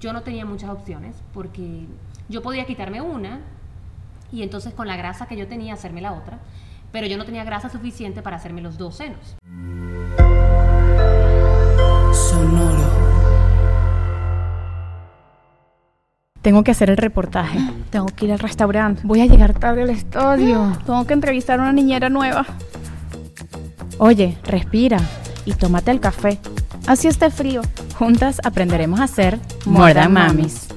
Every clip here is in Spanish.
Yo no tenía muchas opciones porque yo podía quitarme una y entonces con la grasa que yo tenía hacerme la otra, pero yo no tenía grasa suficiente para hacerme los dos senos. Sonoro. Tengo que hacer el reportaje. Tengo que ir al restaurante. Voy a llegar tarde al estadio. Tengo que entrevistar a una niñera nueva. Oye, respira y tómate el café. Así esté frío. Juntas aprenderemos a hacer More Than Mamis.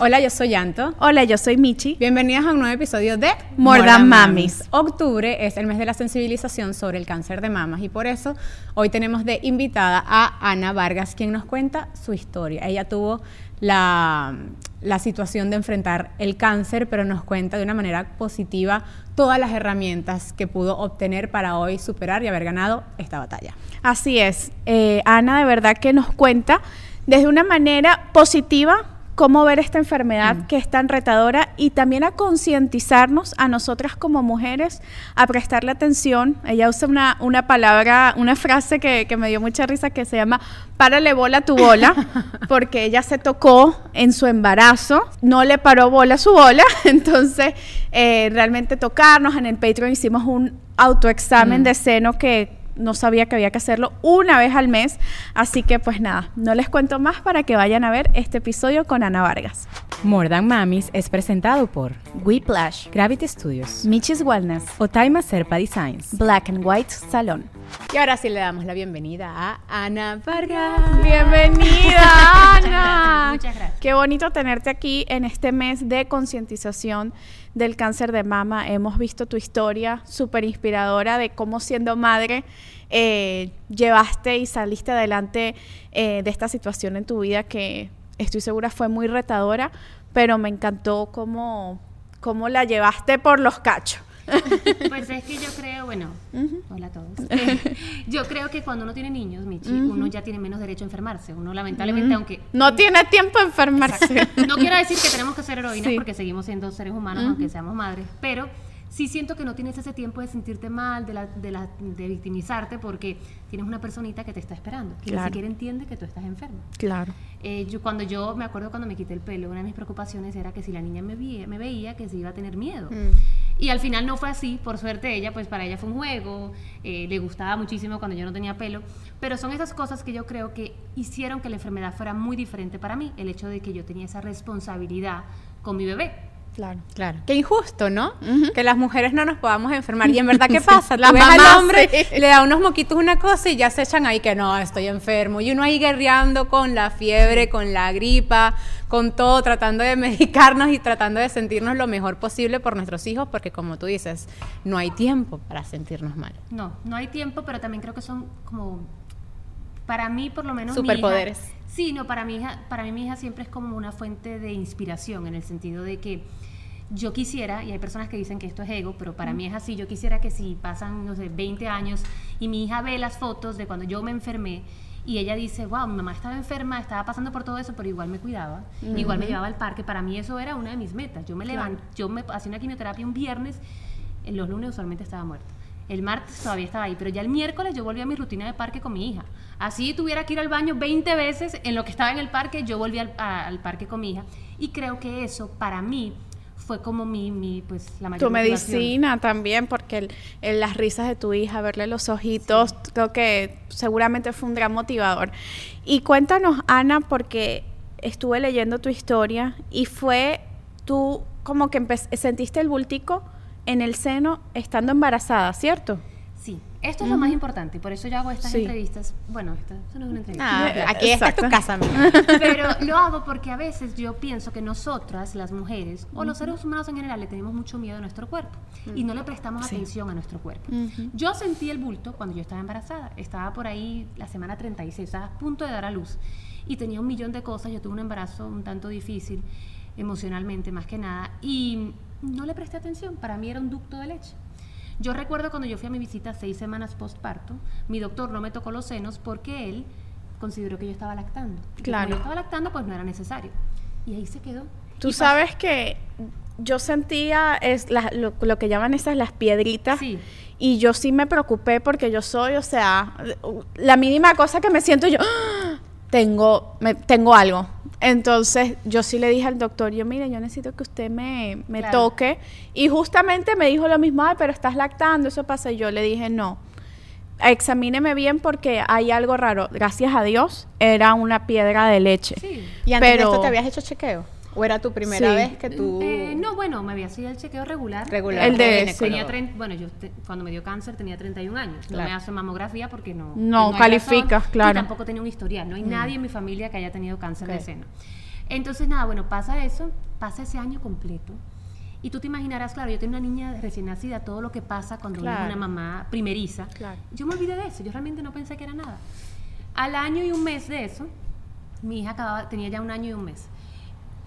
Hola, yo soy Yanto. Hola, yo soy Michi. Bienvenidas a un nuevo episodio de More Than Mamis. Octubre es el mes de la sensibilización sobre el cáncer de mamas y por eso hoy tenemos de invitada a Ana Vargas, quien nos cuenta su historia. Ella tuvo la, la situación de enfrentar el cáncer, pero nos cuenta de una manera positiva todas las herramientas que pudo obtener para hoy superar y haber ganado esta batalla. Así es. Eh, Ana de verdad que nos cuenta desde una manera positiva cómo ver esta enfermedad que es tan retadora y también a concientizarnos a nosotras como mujeres, a prestarle atención. Ella usa una, una palabra, una frase que, que me dio mucha risa que se llama párale bola a tu bola, porque ella se tocó en su embarazo, no le paró bola a su bola, entonces eh, realmente tocarnos, en el Patreon hicimos un autoexamen de seno que no sabía que había que hacerlo una vez al mes. Así que pues nada, no les cuento más para que vayan a ver este episodio con Ana Vargas. More Than Mamis es presentado por Whiplash, Gravity Studios, Michis Wellness, Otaima Serpa Designs, Black and White Salon. Y ahora sí le damos la bienvenida a Ana Vargas. Bienvenida, Ana. Muchas gracias. Qué bonito tenerte aquí en este mes de concientización del cáncer de mama. Hemos visto tu historia súper inspiradora de cómo siendo madre eh, llevaste y saliste adelante eh, de esta situación en tu vida que estoy segura fue muy retadora, pero me encantó cómo, cómo la llevaste por los cachos. Pues es que yo creo, bueno, hola a todos. Yo creo que cuando uno tiene niños, Michi, uno ya tiene menos derecho a enfermarse. Uno lamentablemente, aunque No tiene tiempo de enfermarse. no quiero decir que tenemos que ser heroínas Sí. porque seguimos siendo seres humanos, aunque seamos madres, pero sí siento que no tienes ese tiempo de sentirte mal, de, la, de, la- de victimizarte, porque tienes una personita que te está esperando, que Claro. ni siquiera entiende que tú estás enfermo. claro. Eh, yo, cuando yo me acuerdo cuando me quité el pelo, una de mis preocupaciones era que si la niña me, vi- me veía, que se iba a tener miedo. Y al final no fue así, por suerte ella, pues para ella fue un juego, eh, le gustaba muchísimo cuando yo no tenía pelo, pero son esas cosas que yo creo que hicieron que la enfermedad fuera muy diferente para mí, el hecho de que yo tenía esa responsabilidad con mi bebé. Claro. Claro. Qué injusto, ¿no? Que las mujeres no nos podamos enfermar. Y en verdad, ¿qué pasa? Las ves al hombre, sí. le da unos moquitos una cosa y ya se echan ahí que no, estoy enfermo. Y uno ahí guerreando con la fiebre, con la gripa, con todo, tratando de medicarnos y tratando de sentirnos lo mejor posible por nuestros hijos, porque como tú dices, no hay tiempo para sentirnos mal. No, no hay tiempo, pero también creo que son como, para mí por lo menos... mi hija- Superpoderes. Sí, no, para mi hija, para mí mi hija siempre es como una fuente de inspiración, en el sentido de que yo quisiera, y hay personas que dicen que esto es ego, pero para mí es así, yo quisiera que si pasan, no sé, 20 años y mi hija ve las fotos de cuando yo me enfermé, y ella dice, wow, mi mamá estaba enferma, estaba pasando por todo eso, pero igual me cuidaba, igual me llevaba al parque. Para mí eso era una de mis metas. Yo me levanto, yo me hacía una quimioterapia un viernes, en los lunes usualmente estaba muerta. El martes todavía estaba ahí, pero ya el miércoles yo volví a mi rutina de parque con mi hija. Así tuviera que ir al baño 20 veces en lo que estaba en el parque, yo volví al, a- al parque con mi hija. Y creo que eso para mí fue como mi, mi pues, la mayor Tu motivación. medicina también, porque el- el- las risas de tu hija, verle los ojitos, creo que seguramente fue un gran motivador. Y cuéntanos, Ana, porque estuve leyendo tu historia y fue tú como que sentiste el bultico en el seno estando embarazada, ¿cierto? Sí, esto es lo más importante, y por eso yo hago estas Sí. entrevistas. Bueno, esta, esto no es una entrevista. Ah, aquí esta es tu casa, amiga. Pero lo hago porque a veces yo pienso que nosotras, las mujeres, o los seres humanos en general, le tenemos mucho miedo a nuestro cuerpo y no le prestamos atención a nuestro cuerpo. Yo sentí el bulto cuando yo estaba embarazada. Estaba por ahí la semana 36, estaba a punto de dar a luz. y tenía un millón de cosas. Yo tuve un embarazo un tanto difícil, emocionalmente más que nada, y no le presté atención. Para mí era un ducto de leche. Yo recuerdo cuando yo fui a mi visita seis semanas postparto, mi doctor no me tocó los senos porque él consideró que yo estaba lactando. Claro. Yo estaba lactando, pues no era necesario. Y ahí se quedó. Tú sabes que yo sentía es la- lo, lo que llaman esas las piedritas. Sí. Y yo sí me preocupé porque yo soy, o sea, la mínima cosa que me siento yo, ¡ah! tengo, me, tengo algo. Entonces yo sí le dije al doctor, yo mire, yo necesito que usted me, me Claro. toque. Y justamente me dijo lo mismo, ay, pero estás lactando, eso pasa. Y yo le dije, no, examíneme bien porque hay algo raro. Gracias a Dios, era una piedra de leche. Sí. ¿Y antes Pero- de esto te habías hecho chequeo? ¿O era tu primera Sí. vez que tú...? Eh, no, bueno, me había sido el chequeo regular. Regular. El de-. Tenía trein- bueno, yo te- cuando me dio cáncer tenía 31 años. No Claro. me hace mamografía porque no. No hay calificas, razón, claro. Y tampoco tenía un historial. No hay nadie en mi familia que haya tenido cáncer de seno. Entonces, nada, bueno, pasa eso, pasa ese año completo. Y tú te imaginarás, claro, yo tengo una niña recién nacida, todo lo que pasa cuando Claro. una mamá primeriza. Claro. Yo me olvidé de eso, yo realmente no pensé que era nada. Al año y un mes de eso, mi hija acababa, tenía ya un año y un mes.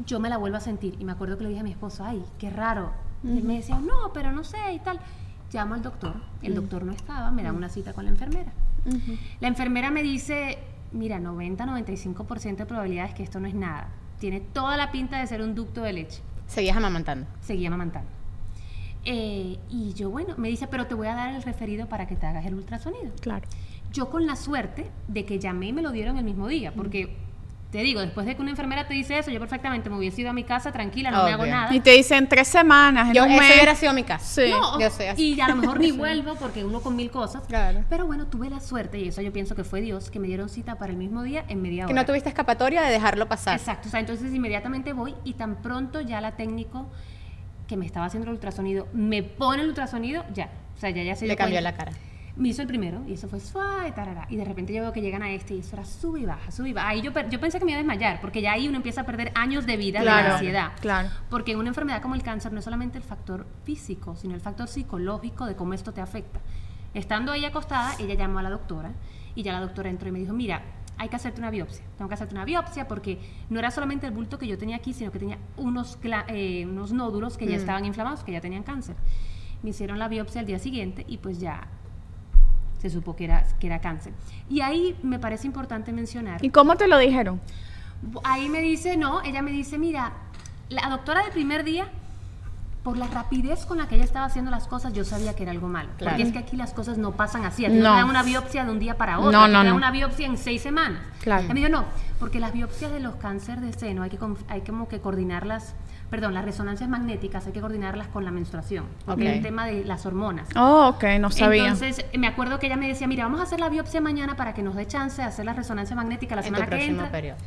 Yo me la vuelvo a sentir y me acuerdo que le dije a mi esposo, ay, qué raro. Y él me decía, no, pero no sé y tal. Llamo al doctor, el doctor no estaba, me da una cita con la enfermera. La enfermera me dice, mira, 90-95% de probabilidades que esto no es nada. Tiene toda la pinta de ser un ducto de leche. Seguías amamantando. Seguía amamantando. Eh, y yo, bueno, me dice, pero te voy a dar el referido para que te hagas el ultrasonido. Claro. Yo con la suerte de que llamé y me lo dieron el mismo día, porque te digo, después de que una enfermera te dice eso, yo perfectamente me hubiese ido a mi casa tranquila, no me hago nada. Y te dicen tres semanas, en Yo, un ese mes. hubiera sido mi caso. Sí. No, Yo sé, así. y a lo mejor ni vuelvo porque uno con mil cosas. Claro. Pero bueno, tuve la suerte, y eso yo pienso que fue Dios, que me dieron cita para el mismo día en media Que hora. no tuviste escapatoria de dejarlo pasar. Exacto, o sea, entonces inmediatamente voy y tan pronto ya la técnico que me estaba haciendo el ultrasonido me pone el ultrasonido, ya. O sea, ya, ya se Le cambió cuenta. la cara. Me hizo el primero y eso fue suave, tarara. Y de repente yo veo que llegan a este y eso era sube y baja, sube y baja. Ahí yo, yo pensé que me iba a desmayar porque ya ahí uno empieza a perder años de vida de Claro, la ansiedad. claro. Porque en una enfermedad como el cáncer no es solamente el factor físico, sino el factor psicológico de cómo esto te afecta. Estando ahí acostada, ella llamó a la doctora y ya la doctora entró y me dijo, mira, hay que hacerte una biopsia. Tengo que hacerte una biopsia porque no era solamente el bulto que yo tenía aquí, sino que tenía unos, eh, unos nódulos que ya estaban inflamados, que ya tenían cáncer. Me hicieron la biopsia al día siguiente y pues ya se supo que era, que era cáncer. Y ahí me parece importante mencionar ¿Y cómo te lo dijeron? Ahí me dice, no, ella me dice, mira, la doctora del primer día, por la rapidez con la que ella estaba haciendo las cosas, yo sabía que era algo malo. Claro. Porque es que aquí las cosas no pasan así. No, No. te dan una biopsia de un día para otro. No, no, te dan no. una biopsia en seis semanas. Claro. Ella me dijo, no, porque las biopsias de los cánceres de seno hay que, hay como que coordinarlas, perdón, las resonancias magnéticas hay que coordinarlas con la menstruación. Porque Ok. es el tema de las hormonas. Oh, ok, no sabía. Entonces, me acuerdo que ella me decía, mira, vamos a hacer la biopsia mañana para que nos dé chance de hacer la resonancia magnética la En tu semana que próximo entra. periodo.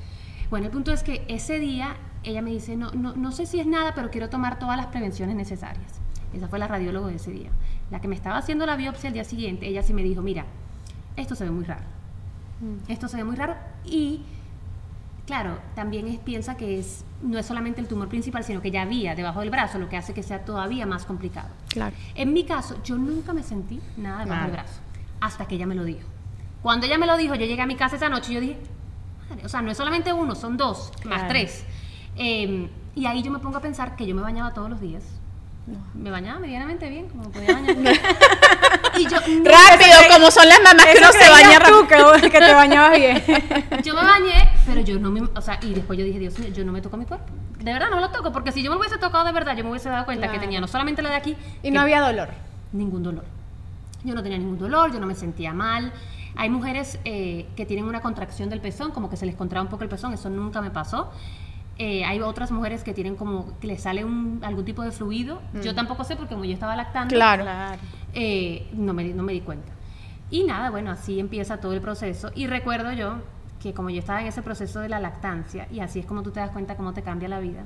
Bueno, el punto es que ese día ella me dice, no, no, no sé si es nada, pero quiero tomar todas las prevenciones necesarias. Esa fue la radióloga de ese día. La que me estaba haciendo la biopsia el día siguiente, ella sí me dijo, mira, esto se ve muy raro. Esto se ve muy raro y, claro, también es, piensa que es, no es solamente el tumor principal, sino que ya había debajo del brazo, lo que hace que sea todavía más complicado. Claro. En mi caso, yo nunca me sentí nada debajo del brazo, hasta que ella me lo dijo. Cuando ella me lo dijo, yo llegué a mi casa esa noche y yo dije, madre, o sea, no es solamente uno, son dos, más tres. Eh, y ahí yo me pongo a pensar que yo me bañaba todos los días. Me bañaba medianamente bien, como podía bañar. y yo, no- Rápido, como son las mamás que uno se baña tú, que, que te bañabas bien. yo me bañé, pero yo no me, o sea, y después yo dije, Dios mío, yo no me toco mi cuerpo. De verdad no me lo toco, porque si yo me lo hubiese tocado de verdad, yo me hubiese dado cuenta que tenía no solamente la de aquí, Y no había dolor. ningún dolor. Yo no tenía ningún dolor, yo no me sentía mal. Hay mujeres eh, que tienen una contracción del pezón, como que se les contrae un poco el pezón, eso nunca me pasó. Eh, hay otras mujeres que tienen como que les sale un, algún tipo de fluido. Yo tampoco sé porque como yo estaba lactando, Claro. eh, no, me, di- no me di cuenta. Y nada, bueno, así empieza todo el proceso. Y recuerdo yo que como yo estaba en ese proceso de la lactancia, y así es como tú te das cuenta cómo te cambia la vida,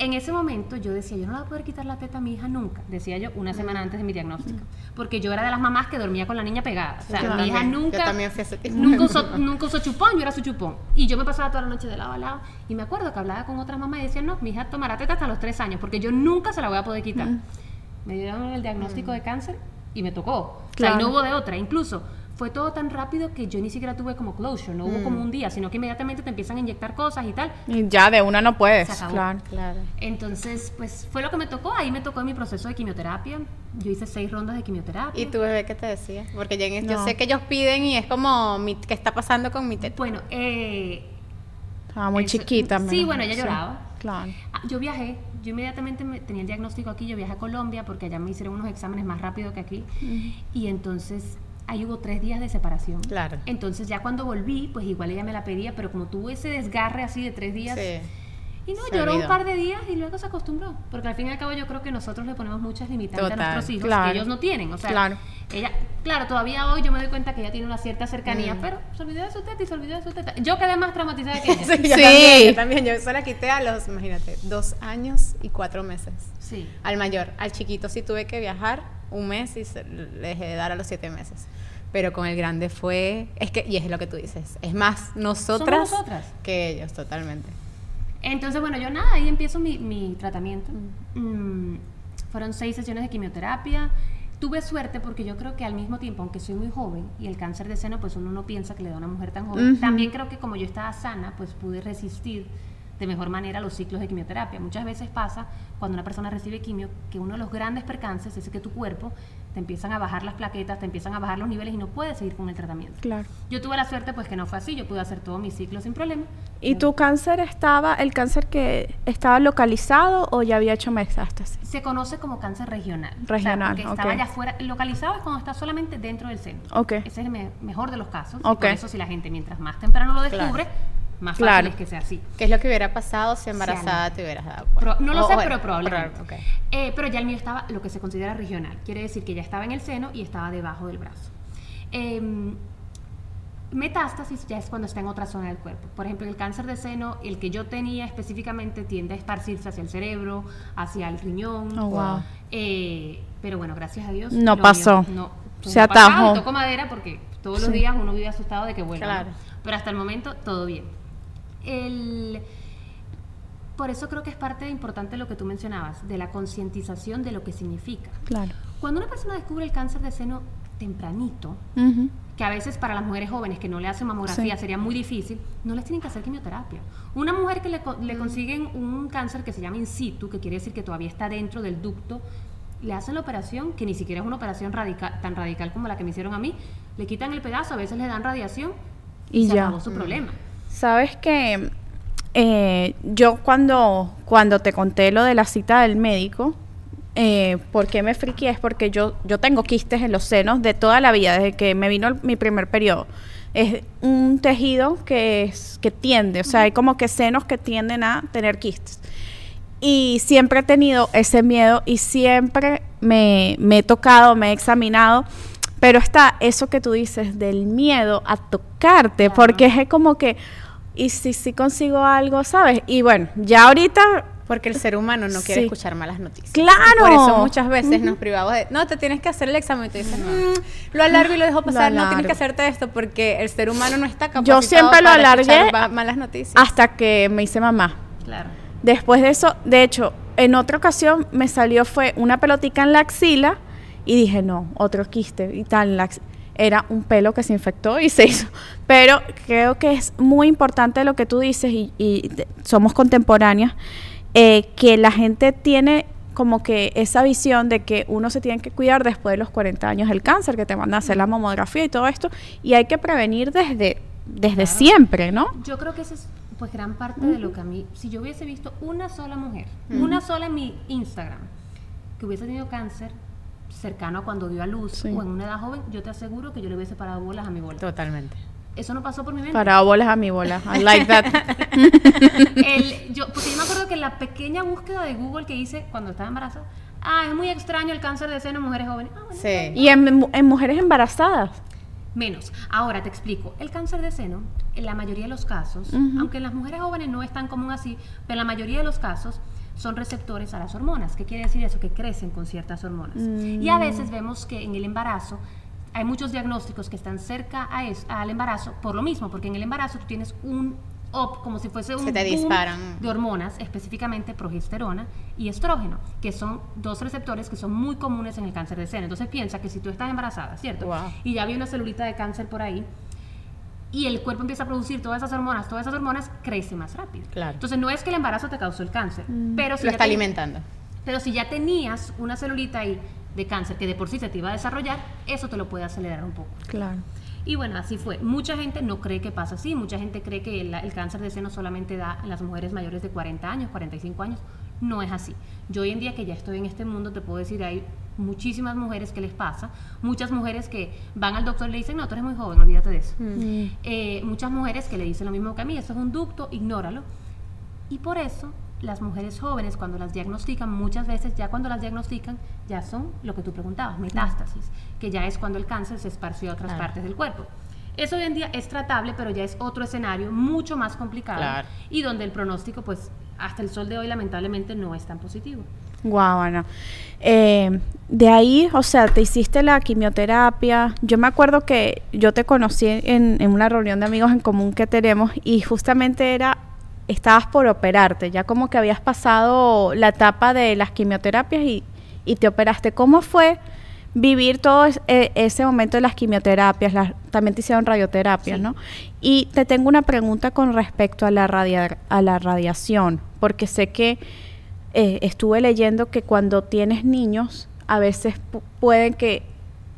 en ese momento yo decía, yo no le voy a poder quitar la teta a mi hija nunca, decía yo una semana antes de mi diagnóstico, porque yo era de las mamás que dormía con la niña pegada. O sea, Yo mi hija también, nunca, nunca, usó, nunca usó chupón, yo era su chupón. Y yo me pasaba toda la noche de lado a lado. Y me acuerdo que hablaba con otras mamás y decían, no, mi hija tomará teta hasta los tres años, porque yo nunca se la voy a poder quitar. Me dieron el diagnóstico de cáncer y me tocó. O sea, y Claro. no hubo de otra. Incluso fue todo tan rápido que yo ni siquiera tuve como closure, no hubo como un día, sino que inmediatamente te empiezan a inyectar cosas y tal. Y ya de una no puedes. Se acabó. Claro. Claro. Entonces, pues fue lo que me tocó. Ahí me tocó mi proceso de quimioterapia. Yo hice seis rondas de quimioterapia. ¿Y tu bebé qué te decía? Porque yo, yo No. sé que ellos piden y es como, mi- ¿qué está pasando con mi teta? Bueno, eh, Estaba muy Eso- chiquita. sí, bueno, ella lloraba. Claro. ah, yo viajé. Yo inmediatamente me, tenía el diagnóstico aquí. Yo viajé a Colombia porque allá me hicieron unos exámenes más rápido que aquí. Y entonces ahí hubo tres días de separación. Claro. Entonces ya cuando volví, pues igual ella me la pedía, pero como tuvo ese desgarre así de tres días, Sí. Y no, Se lloró un olvidó. par de días y luego se acostumbró. Porque al fin y al cabo yo creo que nosotros le ponemos muchas limitantes Total, a nuestros hijos claro. que ellos no tienen. O sea, Claro. ella, claro, todavía hoy yo me doy cuenta que ella tiene una cierta cercanía, Mm. pero se olvidó de su teta y se olvidó de su teta. Yo quedé más traumatizada que ella. Sí, yo Sí. también, yo también. Yo se la quité a los, imagínate, dos años y cuatro meses. Sí. Al mayor, al chiquito sí tuve que viajar un mes y se- le dejé de dar a los siete meses. Pero con el grande fue, es que, y es lo que tú dices, es más nosotras, nosotras. que ellos, totalmente. Entonces, bueno, yo nada, ahí empiezo mi, mi tratamiento. Mm, fueron seis sesiones de quimioterapia. Tuve suerte porque yo creo que al mismo tiempo, aunque soy muy joven y el cáncer de seno, pues uno no piensa que le da a una mujer tan joven, también creo que como yo estaba sana, pues pude resistir de mejor manera los ciclos de quimioterapia. Muchas veces pasa cuando una persona recibe quimio que uno de los grandes percances es que tu cuerpo te empiezan a bajar las plaquetas, te empiezan a bajar los niveles y no puedes seguir con el tratamiento. Claro. Yo tuve la suerte pues que no fue así, yo pude hacer todo mi ciclo sin problema. ¿Y tu cáncer estaba, el cáncer que estaba localizado o ya había hecho metástasis? Se conoce como cáncer regional. Regional, O sea, porque estaba ok. allá afuera. Localizado es cuando está solamente dentro del seno. Ok. Ese es el me- mejor de los casos. y Ok. por eso si la gente mientras más temprano lo descubre, más fácil Claro. es que sea así. ¿Qué es lo que hubiera pasado si embarazada Sí, te hubieras dado Pro- cuenta? no lo O- sé, bueno, pero probablemente. Eh, pero ya el mío estaba lo que se considera regional. Quiere decir que ya estaba en el seno y estaba debajo del brazo. Em, metástasis ya es cuando está en otra zona del cuerpo. Por ejemplo, el cáncer de seno, el que yo tenía específicamente tiende a esparcirse hacia el cerebro, hacia el riñón. Oh, wow. Eh, pero bueno, gracias a Dios. No pasó. mío no, Se no ha pasado, atajó. y toco madera porque todos los días uno vive asustado de que vuelva. ¿no? Claro. Pero hasta el momento todo bien. El, por eso creo que es parte importante lo que tú mencionabas, de la concientización de lo que significa. Claro. Cuando una persona descubre el cáncer de seno tempranito, que a veces para las mujeres jóvenes que no le hacen mamografía Sí. sería muy difícil, no les tienen que hacer quimioterapia. Una mujer que le, co- le consiguen un cáncer que se llama in situ, que quiere decir que todavía está dentro del ducto, le hacen la operación, que ni siquiera es una operación radical, tan radical como la que me hicieron a mí, le quitan el pedazo, a veces le dan radiación y, Y se ya. acabó su problema. Sabes que eh, yo cuando, cuando te conté lo de la cita del médico, eh, ¿por qué me friqué? Es porque yo, yo tengo quistes en los senos de toda la vida, desde que me vino mi primer periodo. Es un tejido que, es, que tiende, o sea, hay como que senos que tienden a tener quistes. Y siempre he tenido ese miedo y siempre me, me he tocado, me he examinado. Pero está eso que tú dices del miedo a tocarte, Claro. porque es como que, ¿y si sí consigo algo, sabes? Y bueno, ya ahorita, Porque el ser humano no quiere Sí. escuchar malas noticias. ¡Claro! Por eso muchas veces nos privamos de, no, te tienes que hacer el examen y te dicen, "Mm, lo alargo y lo dejo Lo pasar, no tienes que hacerte esto porque el ser humano no está capacitado Yo siempre lo para alargué ma- malas noticias. hasta que me hice mamá. Claro. Después de eso, de hecho, en otra ocasión me salió fue una pelotica en la axila y dije, no, otro quiste y tal. Era un pelo que se infectó y se hizo. Pero creo que es muy importante lo que tú dices y, somos contemporáneas, eh, que la gente tiene como que esa visión de que uno se tiene que cuidar después de los 40 años del cáncer, que te mandan a hacer la mamografía y todo esto, y hay que prevenir desde, desde siempre, ¿no? Yo creo que esa es pues gran parte de lo que a mí, si yo hubiese visto una sola mujer, una sola en mi Instagram, que hubiese tenido cáncer cercano a cuando dio a luz Sí. o en una edad joven, yo te aseguro que yo le hubiese parado bolas a mi bola. Totalmente. Eso no pasó por mi mente. Para bolas a mi bola. I like that. El- yo, porque yo me acuerdo que la pequeña búsqueda de Google que hice cuando estaba embarazada, ah, es muy extraño el cáncer de seno en mujeres jóvenes. Ah, bueno, Sí. Y en, mu- en mujeres embarazadas. Menos. Ahora te explico. El cáncer de seno, en la mayoría de los casos, aunque en las mujeres jóvenes no es tan común así, pero en la mayoría de los casos son receptores a las hormonas. ¿Qué quiere decir eso? Que crecen con ciertas hormonas. Y a veces vemos que en el embarazo hay muchos diagnósticos que están cerca a es- al embarazo por lo mismo, porque en el embarazo tú tienes un up, como si fuese un Se te boom disparan. de hormonas, específicamente progesterona y estrógeno, que son dos receptores que son muy comunes en el cáncer de seno. Entonces piensa que si tú estás embarazada, ¿cierto? Wow. Y ya había una celulita de cáncer por ahí, y el cuerpo empieza a producir todas esas hormonas, todas esas hormonas crece más rápido. Claro. Entonces no es que el embarazo te causó el cáncer, pero si Lo está alimentando. pero si ya tenías una celulita ahí de cáncer que de por sí se te iba a desarrollar, eso te lo puede acelerar un poco. Claro. Y bueno, así fue. Mucha gente no cree que pasa así. Mucha gente cree que el, el cáncer de seno solamente da en las mujeres mayores de 40 años, 45 años. No es así. Yo hoy en día que ya estoy en este mundo, te puedo decir, hay muchísimas mujeres que les pasa. Muchas mujeres que van al doctor y le dicen, no, tú eres muy joven, olvídate de eso. Eh, muchas mujeres que le dicen lo mismo que a mí, eso es un ducto, ignóralo. Y por eso las mujeres jóvenes cuando las diagnostican, muchas veces ya cuando las diagnostican ya son lo que tú preguntabas, metástasis, que ya es cuando el cáncer se esparció a otras Claro. partes del cuerpo. Eso hoy en día es tratable, pero ya es otro escenario mucho más complicado Claro. y donde el pronóstico, pues, hasta el sol de hoy lamentablemente no es tan positivo. Guau, Ana. Eh, de ahí, o sea, te hiciste la quimioterapia. Yo me acuerdo que yo te conocí en, en una reunión de amigos en común que tenemos y justamente era, estabas por operarte, ya como que habías pasado la etapa de las quimioterapias y, y te operaste. ¿Cómo fue vivir todo es- e- ese momento de las quimioterapias? Las- también te hicieron radioterapias, Sí. ¿no? Y te tengo una pregunta con respecto a la, radia- a la radiación, porque sé que eh, estuve leyendo que cuando tienes niños, a veces pu- pueden que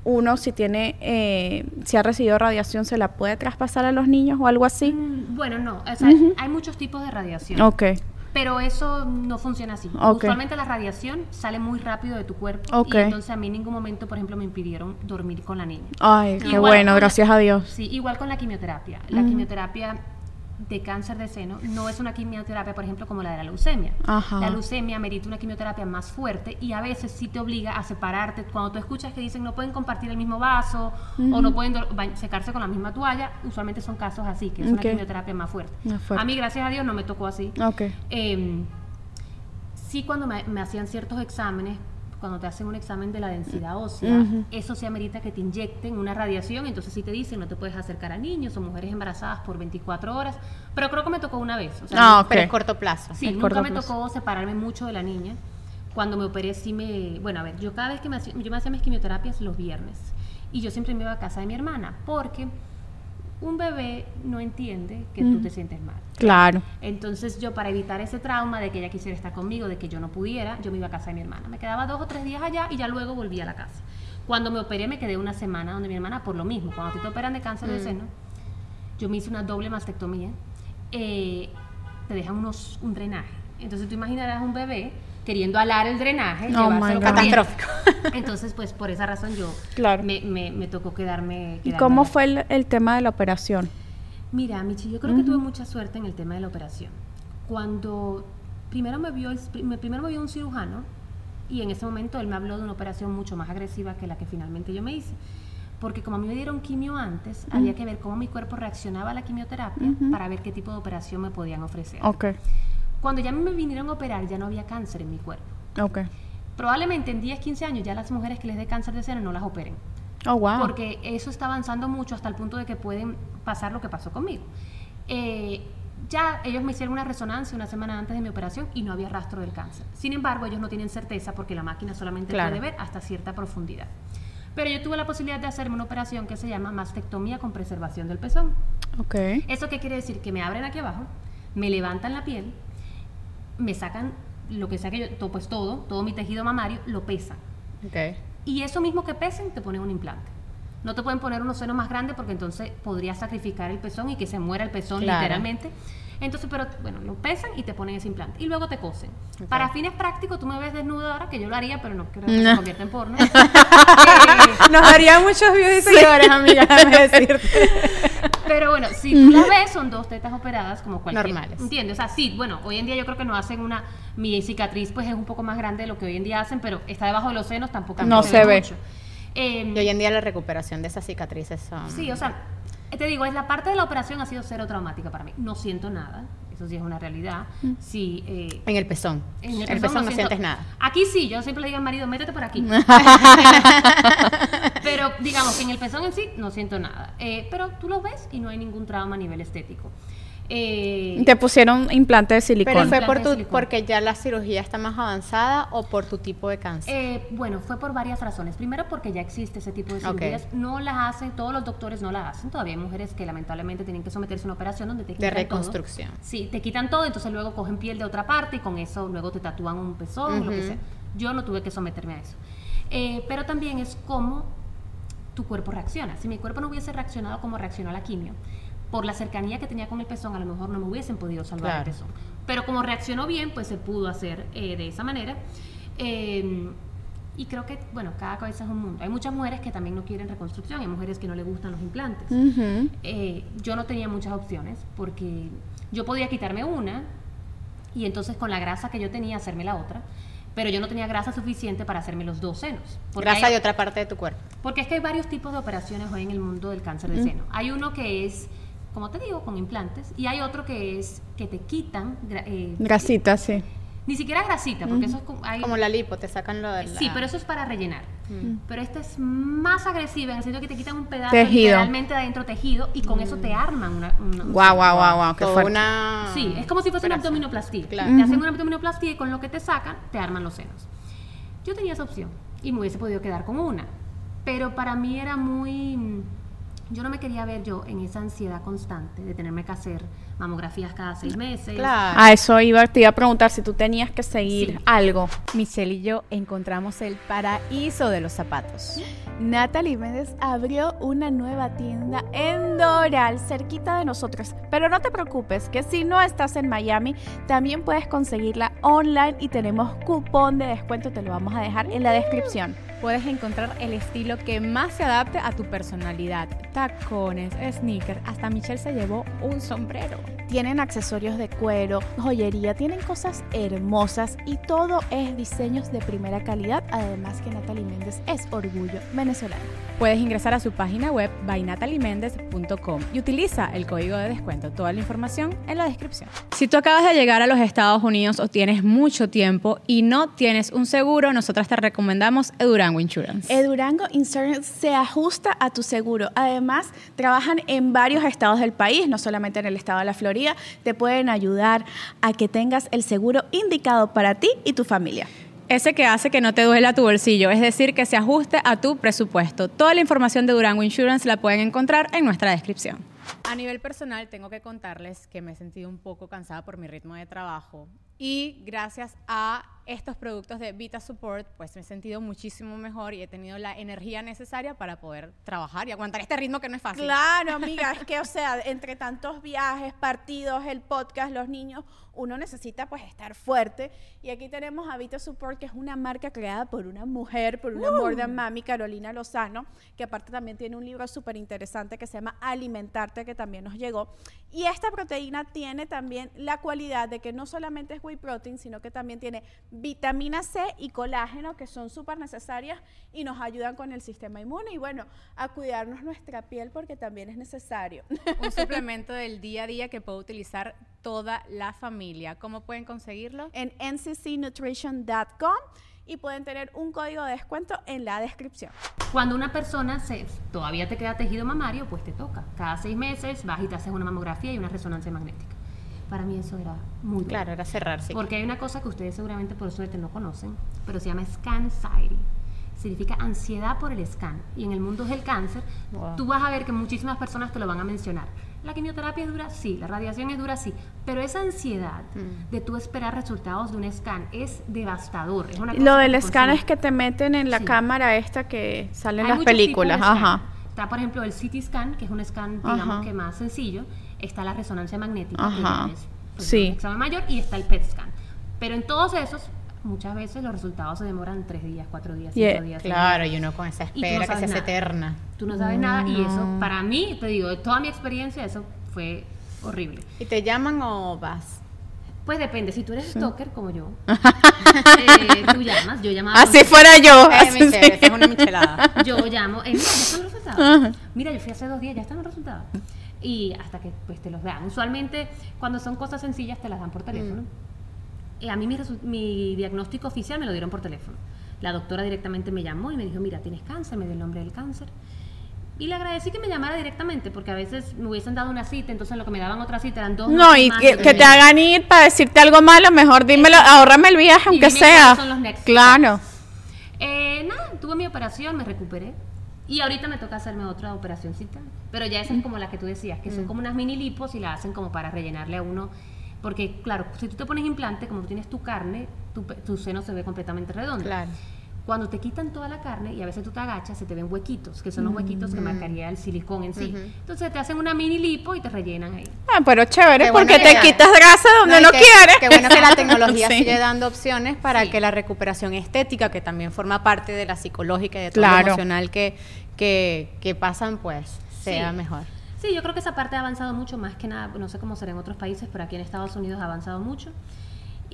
uno, si tiene, eh, si ha recibido radiación, se la puede traspasar a los niños o algo así. Mm, Bueno, no, o sea, Ujú. hay muchos tipos de radiación. Ok, Pero eso no funciona así. Ok. Usualmente la radiación sale muy rápido de tu cuerpo y entonces a mí en ningún momento, por ejemplo, me impidieron dormir con la niña. ay, qué Igual bueno, la- gracias a Dios. Sí, igual con la quimioterapia. La quimioterapia de cáncer de seno no es una quimioterapia, por ejemplo, como la de la leucemia. Ajá. La leucemia merita una quimioterapia más fuerte y a veces sí te obliga a separarte. Cuando tú escuchas que dicen no pueden compartir el mismo vaso o no pueden secarse con la misma toalla, usualmente son casos así, que es una quimioterapia más fuerte. Más fuerte. A mí, gracias a Dios, no me tocó así. Eh, sí, cuando me, me hacían ciertos exámenes, cuando te hacen un examen de la densidad ósea, eso sí amerita que te inyecten una radiación, entonces sí te dicen no te puedes acercar a niños o mujeres embarazadas por 24 horas, pero creo que me tocó una vez. O sea, Ah, ok. Pero es corto plazo. Sí, Es nunca me plazo. tocó separarme mucho de la niña. Cuando me operé sí me... Bueno, a ver, yo cada vez que me hacía, yo me hacía mis quimioterapias los viernes y yo siempre me iba a casa de mi hermana porque un bebé no entiende que tú te sientes mal. Claro. Entonces yo para evitar ese trauma de que ella quisiera estar conmigo, de que yo no pudiera, yo me iba a casa de mi hermana. Me quedaba dos o tres días allá y ya luego volví a la casa. Cuando me operé me quedé una semana donde mi hermana por lo mismo. Cuando a ti te operan de cáncer de seno, yo me hice una doble mastectomía, eh, te dejan unos, un drenaje. Entonces tú imaginarás un bebé queriendo alar el drenaje, Oh, llevárselo. Catastrófico. Entonces, pues por esa razón yo Claro. me, me- me tocó quedarme. ¿Y cómo fue el, el tema de la operación? Mira, Michi, yo creo que tuve mucha suerte en el tema de la operación. Cuando primero me vio, el- me- primero me vio un cirujano y en ese momento él me habló de una operación mucho más agresiva que la que finalmente yo me hice. Porque como a mí me dieron quimio antes, había que ver cómo mi cuerpo reaccionaba a la quimioterapia para ver qué tipo de operación me podían ofrecer. Ok, Cuando ya me vinieron a operar, ya no había cáncer en mi cuerpo. ok. Probablemente en 10, 15 años ya las mujeres que les dé cáncer de seno no las operen. Oh, wow. Porque eso está avanzando mucho hasta el punto de que pueden pasar lo que pasó conmigo. Eh, ya ellos me hicieron una resonancia una semana antes de mi operación y no había rastro del cáncer. Sin embargo, ellos no tienen certeza porque la máquina solamente Claro. puede ver hasta cierta profundidad. Pero yo tuve la posibilidad de hacerme una operación que se llama mastectomía con preservación del pezón. Ok. ¿Eso qué quiere decir? Que me abren aquí abajo, me levantan la piel, me sacan lo que sea que yo, pues todo, todo mi tejido mamario, lo pesan. Ok. Y eso mismo que pesen, te ponen un implante. No te pueden poner unos senos más grandes porque entonces podría sacrificar el pezón y que se muera el pezón Claro. literalmente. Entonces, pero bueno, lo pesan y te ponen ese implante. Y luego te cosen. Para fines prácticos, tú me ves desnuda ahora, que yo lo haría, pero no quiero que se convierta en porno. Eh, Nos daría muchos views y seguidores, amiga, déjame decirte. Pero bueno, si tú las ves, son dos tetas operadas como cualquier. Normales. ¿Entiendes? O sea, sí, bueno, hoy en día yo creo que no hacen una. Mi cicatriz, pues es un poco más grande de lo que hoy en día hacen, pero está debajo de los senos, tampoco No se ve. mucho. Eh, Y hoy en día la recuperación de esas cicatrices son... Sí, o sea, te digo, es la parte de la operación ha sido cero traumática para mí. No siento nada, eso sí es una realidad. Sí, eh, En el pezón. en el pezón pezón no siento- sientes nada. Aquí sí, yo siempre le digo al marido, métete por aquí. pero digamos que en el pezón en sí no siento nada. Eh, pero tú lo ves y no hay ningún trauma a nivel estético. Eh, Te pusieron implante de silicona. Pero fue por de tu, porque ya la cirugía está más avanzada o por tu tipo de cáncer. Eh, bueno, fue por varias razones. Primero, porque ya existe ese tipo de cirugías. No las hacen, todos los doctores no las hacen. Todavía hay mujeres que lamentablemente tienen que someterse a una operación donde te De quitan reconstrucción. Todo. Sí, te quitan todo, entonces luego cogen piel de otra parte y con eso luego te tatúan un pezón, lo que sea. Yo no tuve que someterme a eso. Eh, pero también es cómo tu cuerpo reacciona. Si mi cuerpo no hubiese reaccionado como reaccionó a la quimio, por la cercanía que tenía con el pezón, a lo mejor no me hubiesen podido salvar Claro. el pezón. Pero como reaccionó bien, pues se pudo hacer eh, de esa manera. Eh, y creo que, bueno, cada cabeza es un mundo. Hay muchas mujeres que también no quieren reconstrucción, hay mujeres que no les gustan los implantes. Eh, yo no tenía muchas opciones porque yo podía quitarme una y entonces con la grasa que yo tenía hacerme la otra, pero yo no tenía grasa suficiente para hacerme los dos senos. Grasa hay- de otra parte de tu cuerpo. porque es que hay varios tipos de operaciones hoy en el mundo del cáncer de seno. Hay uno que es, como te digo, con implantes, y hay otro que es que te quitan, eh, Grasita, sí. ni siquiera grasita, porque eso es como... hay- Como la lipo, te sacan lo de la... Sí, pero eso es para rellenar. Pero esta es más agresiva en el sentido que te quitan un pedazo Tejido. literalmente de adentro tejido y con eso te arman una... una- Guau, guau, guau, guau, qué fuerte. una... Sí, es como si fuese una abdominoplastía. Claro. Te hacen una abdominoplastía y con lo que te sacan, te arman los senos. Yo tenía esa opción y me hubiese podido quedar con una. Pero para mí era muy... Yo no me quería ver yo en esa ansiedad constante de tenerme que hacer mamografías cada seis meses. Claro. A eso iba, te iba a preguntar si tú tenías que seguir Sí. algo. Michelle y yo encontramos el paraíso de los zapatos. Natalie Méndez abrió una nueva tienda en Doral, cerquita de nosotros. Pero no te preocupes, que si no estás en Miami, también puedes conseguirla online y tenemos cupón de descuento, te lo vamos a dejar en la descripción. Puedes encontrar el estilo que más se adapte a tu personalidad. Tacones, sneakers, hasta Michelle se llevó un sombrero. Tienen accesorios de cuero, joyería, tienen cosas hermosas y todo es diseños de primera calidad. Además que Natalie Méndez es orgullo venezolano. Puedes ingresar a su página web bynatalimendez.com y utiliza el código de descuento. Toda la información en la descripción. Si tú acabas de llegar a los Estados Unidos o tienes mucho tiempo y no tienes un seguro, nosotras te recomendamos Edurango Insurance. Edurango Insurance se ajusta a tu seguro. Además, trabajan en varios estados del país, no solamente en el estado de la Florida. Te pueden ayudar a que tengas el seguro indicado para ti y tu familia. Ese que hace que no te duela tu bolsillo, es decir, que se ajuste a tu presupuesto. Toda la información de Durango Insurance la pueden encontrar en nuestra descripción. A nivel personal, tengo que contarles que me he sentido un poco cansada por mi ritmo de trabajo y gracias a estos productos de Vita Support, pues me he sentido muchísimo mejor y he tenido la energía necesaria para poder trabajar y aguantar este ritmo que no es fácil. Claro, amiga, es que, o sea, entre tantos viajes, partidos, el podcast, los niños, uno necesita pues estar fuerte. Y aquí tenemos a Vita Support, que es una marca creada por una mujer, por una than mami, Carolina Lozano, que aparte también tiene un libro súper interesante que se llama Alimentarte, que también nos llegó. Y esta proteína tiene también la cualidad de que no solamente es whey protein, sino que también tiene vitamina C y colágeno, que son súper necesarias y nos ayudan con el sistema inmune. Y bueno, a cuidarnos nuestra piel porque también es necesario. Un suplemento del día a día que puede utilizar toda la familia. ¿Cómo pueden conseguirlo? en nccnutrition.com y pueden tener un código de descuento en la descripción. Cuando una persona se, todavía te queda tejido mamario, pues te toca. Cada seis meses vas y te haces una mamografía y una resonancia magnética. Para mí eso era muy. Claro, era cerrar, sí. Porque hay una cosa que ustedes seguramente por suerte no conocen, pero se llama scan anxiety. Significa ansiedad por el scan. Y en el mundo del cáncer, Wow. tú vas a ver que muchísimas personas te lo van a mencionar. La quimioterapia es dura, sí. La radiación es dura, sí. Pero esa ansiedad Mm. de tú esperar resultados de un scan es devastador. Es una cosa Lo del scan consume. es que te meten en la Sí. cámara esta que sale en Hay las películas. Ajá. Está, por ejemplo, el CT scan, que es un scan, digamos, Ajá. que más sencillo. Está la resonancia magnética, Ajá. es pues, Sí. un examen mayor, y está el PET scan. Pero en todos esos, muchas veces los resultados se demoran tres días, cuatro días, cinco Yeah. días. Claro, días. y uno con esa espera no que se hace eterna. Tú no sabes nada, y eso, para mí, te digo, de toda mi experiencia, eso fue horrible. ¿Y te llaman o vas? Pues depende, si tú eres stalker como yo, eh, tú llamas, yo llamaba. Así fuera yo. Eh, así sí. es una michelada. Yo llamo, eh, mira, ya están los resultados. Mira, yo fui hace dos días, ya están los resultados. Y hasta que pues te los dan. Usualmente, cuando son cosas sencillas, te las dan por teléfono. Eh, a mí mi, mi diagnóstico oficial me lo dieron por teléfono. La doctora directamente me llamó y me dijo, mira, tienes cáncer, me dio el nombre del cáncer. Y le agradecí que me llamara directamente, porque a veces me hubiesen dado una cita, entonces lo que me daban otra cita eran dos No, y que, te hagan ir para decirte algo malo, mejor dímelo, ahórrame el viaje, Y aunque sea. cuáles son los next Claro. Eh, nada, tuve mi operación, me recuperé. Y ahorita me toca hacerme otra operacióncita. Pero ya esa es como la que tú decías, que Mm. son como unas mini lipos y la hacen como para rellenarle a uno. Porque, claro, si tú te pones implante, como tú tienes tu carne, tu, tu seno se ve completamente redondo. Claro. Cuando te quitan toda la carne y a veces tú te agachas, se te ven huequitos, que son los huequitos que marcaría el silicón en sí. Entonces te hacen una mini lipo y te rellenan ahí. Ah, pero chévere, Qué bueno porque que- te quitas grasa donde no, y que- quieres. Qué bueno que la tecnología Sí. sigue dando opciones para Sí. que la recuperación estética, que también forma parte de la psicológica y de todo Claro. lo emocional que, que, que pasan, pues sea Sí. mejor. Sí, yo creo que esa parte ha avanzado mucho, más que nada, no sé cómo será en otros países, pero aquí en Estados Unidos ha avanzado mucho.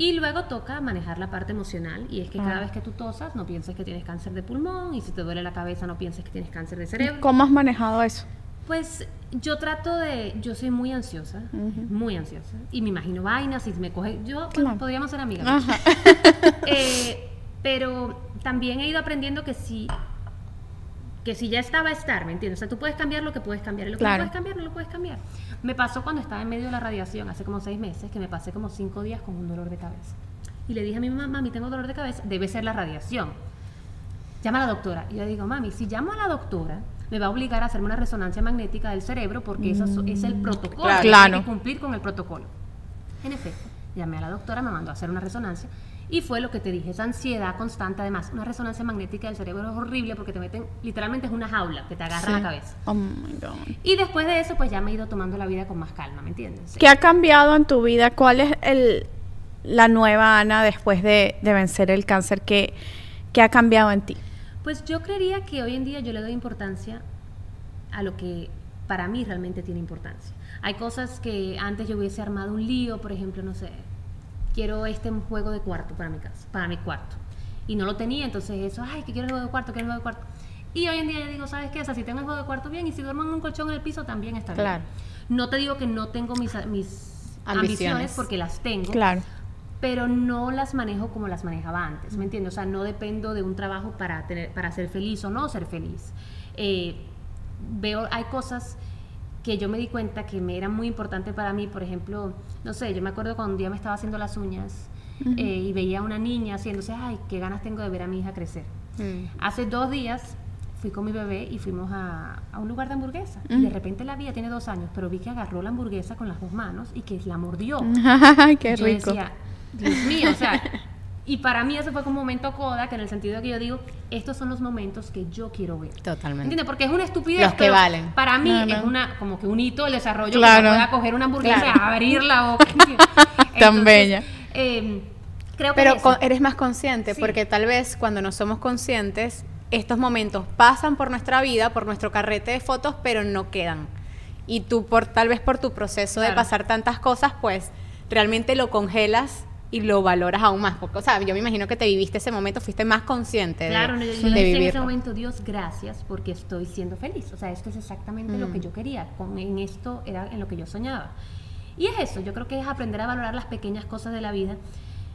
Y luego toca manejar la parte emocional, y es que cada vez que tú tosas, no pienses que tienes cáncer de pulmón, y si te duele la cabeza, no pienses que tienes cáncer de cerebro. ¿Cómo has manejado eso? Pues yo trato de, yo soy muy ansiosa, muy ansiosa, y me imagino vainas, y me coge, yo, Claro. podríamos ser amigas. Eh, pero también he ido aprendiendo que si que si ya estaba a estar, ¿me entiendes? O sea, tú puedes cambiar lo que puedes cambiar, y lo que no puedes cambiar, no lo puedes cambiar. Me pasó cuando estaba en medio de la radiación, hace como seis meses, que me pasé como cinco días con un dolor de cabeza. Y le dije a mi mamá, mami, tengo dolor de cabeza, debe ser la radiación. Llama a la doctora. Y yo le digo, mami, si llamo a la doctora, me va a obligar a hacerme una resonancia magnética del cerebro porque eso es- el protocolo. Claro. Claro. tengo que cumplir con el protocolo. En efecto, llamé a la doctora, me mandó a hacer una resonancia y fue lo que te dije, esa ansiedad constante. Además, una resonancia magnética del cerebro es horrible porque te meten, literalmente es una jaula que te agarra la cabeza. Oh my God. Y después de eso, pues ya me he ido tomando la vida con más calma, ¿me entiendes? ¿Qué ha cambiado en tu vida? ¿Cuál es el, la nueva Ana después de, de vencer el cáncer? ¿Qué, qué ha cambiado en ti? Pues yo creería que hoy en día yo le doy importancia a lo que para mí realmente tiene importancia. Hay cosas que antes yo hubiese armado un lío, por ejemplo, no sé, quiero este juego de cuarto para mi casa, para mi cuarto. Y no lo tenía, entonces eso, ay, que quiero el juego de cuarto, quiero el juego de cuarto. Y hoy en día digo, ¿sabes qué? O sea, si tengo el juego de cuarto bien y si duermo en un colchón en el piso también está bien. Claro. No te digo que no tengo mis, mis ambiciones. Ambiciones. porque las tengo Claro. pero no las manejo como las manejaba antes, ¿me entiendes? O sea, no dependo de un trabajo para, tener, para ser feliz o no ser feliz. Eh, veo, hay cosas que yo me di cuenta que me eran muy importantes para mí, por ejemplo, no sé, yo me acuerdo cuando un día me estaba haciendo las uñas eh, y veía a una niña haciéndose, ay, qué ganas tengo de ver a mi hija crecer. Mm. Hace dos días fui con mi bebé y fuimos a, a un lugar de hamburguesa. Y de repente la vi, tiene dos años, pero vi que agarró la hamburguesa con las dos manos y que la mordió. Qué yo rico. decía, Dios mío, o sea, y para mí eso fue como un momento coda, que en el sentido de que yo digo, estos son los momentos que yo quiero ver. Totalmente. ¿Entiendes? Porque es una estupidez. Los que pero valen. Para mí Claro. es una, como que un hito del desarrollo Claro. que pueda coger una hamburguesa Claro. y abrir la boca. Tan bella. eh, creo que Pero con- eres más consciente, Sí. porque tal vez cuando no somos conscientes, estos momentos pasan por nuestra vida, por nuestro carrete de fotos, pero no quedan. Y tú, por, tal vez por tu proceso de Claro. pasar tantas cosas, pues realmente lo congelas y lo valoras aún más. Porque, o sea, yo me imagino que te viviste ese momento, fuiste más consciente de, Claro, no, yo, yo de le decía en ese vivirlo. momento, Dios, gracias porque estoy siendo feliz. O sea, esto es exactamente lo Mm. que yo quería. Con, en esto era en lo que yo soñaba. Y es eso, yo creo que es aprender a valorar las pequeñas cosas de la vida.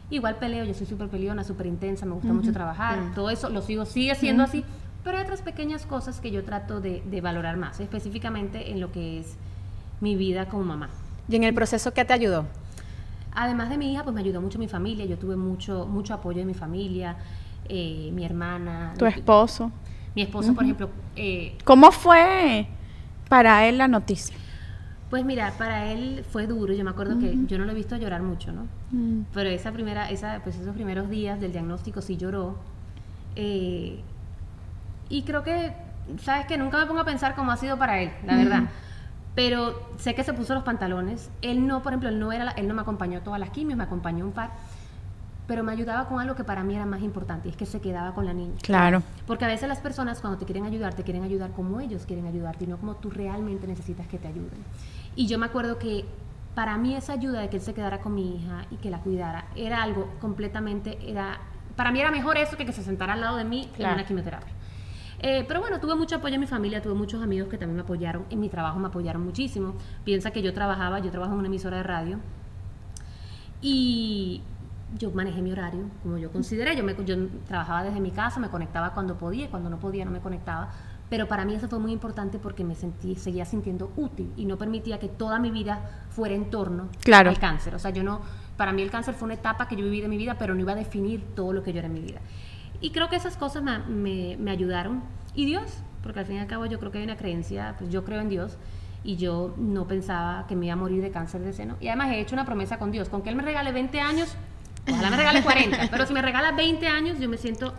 Igual peleo, yo soy súper peleona, súper intensa, me gusta mucho trabajar, Mm. todo eso lo sigo, sigue siendo así. Pero hay otras pequeñas cosas que yo trato de, de valorar más, específicamente en lo que es mi vida como mamá. ¿Y en el proceso qué te ayudó? Además de mi hija, pues me ayudó mucho mi familia. Yo tuve mucho, mucho apoyo de mi familia, eh, mi hermana. Tu esposo. Mi esposo, por ejemplo, eh, ¿Cómo fue para él la noticia? pues mira, para él fue duro. Yo me acuerdo que yo no lo he visto llorar mucho, ¿no? Pero esa primera, esa, pues esos primeros días del diagnóstico sí lloró. Eh, y creo que, sabes que nunca me pongo a pensar cómo ha sido para él, la verdad. Pero sé que se puso los pantalones. Él no, por ejemplo, él no era, la- él no me acompañó todas las quimios, me acompañó un par. Pero me ayudaba con algo que para mí era más importante, y es que se quedaba con la niña. Claro. Porque a veces las personas cuando te quieren ayudar, te quieren ayudar como ellos quieren ayudarte y no como tú realmente necesitas que te ayuden. Y yo me acuerdo que para mí esa ayuda de que él se quedara con mi hija y que la cuidara era algo completamente, era para mí era mejor eso que que se sentara al lado de mí en una quimioterapia. Eh, pero bueno, tuve mucho apoyo en mi familia, tuve muchos amigos que también me apoyaron, en mi trabajo me apoyaron muchísimo. Piensa que yo trabajaba, yo trabajo en una emisora de radio y yo manejé mi horario como yo consideré. Yo, me, yo trabajaba desde mi casa, me conectaba cuando podía, y cuando no podía no me conectaba, pero para mí eso fue muy importante porque me sentí, seguía sintiendo útil y no permitía que toda mi vida fuera en torno Claro. al cáncer. O sea, yo no, para mí el cáncer fue una etapa que yo viví de mi vida, pero no iba a definir todo lo que yo era en mi vida. Y creo que esas cosas me, me- me ayudaron. Y Dios, porque al fin y al cabo yo creo que hay una creencia, pues yo creo en Dios y yo no pensaba que me iba a morir de cáncer de seno. Y además he hecho una promesa con Dios, con que Él me regale 20 años, ojalá me regale 40, pero si me regala 20 años yo me siento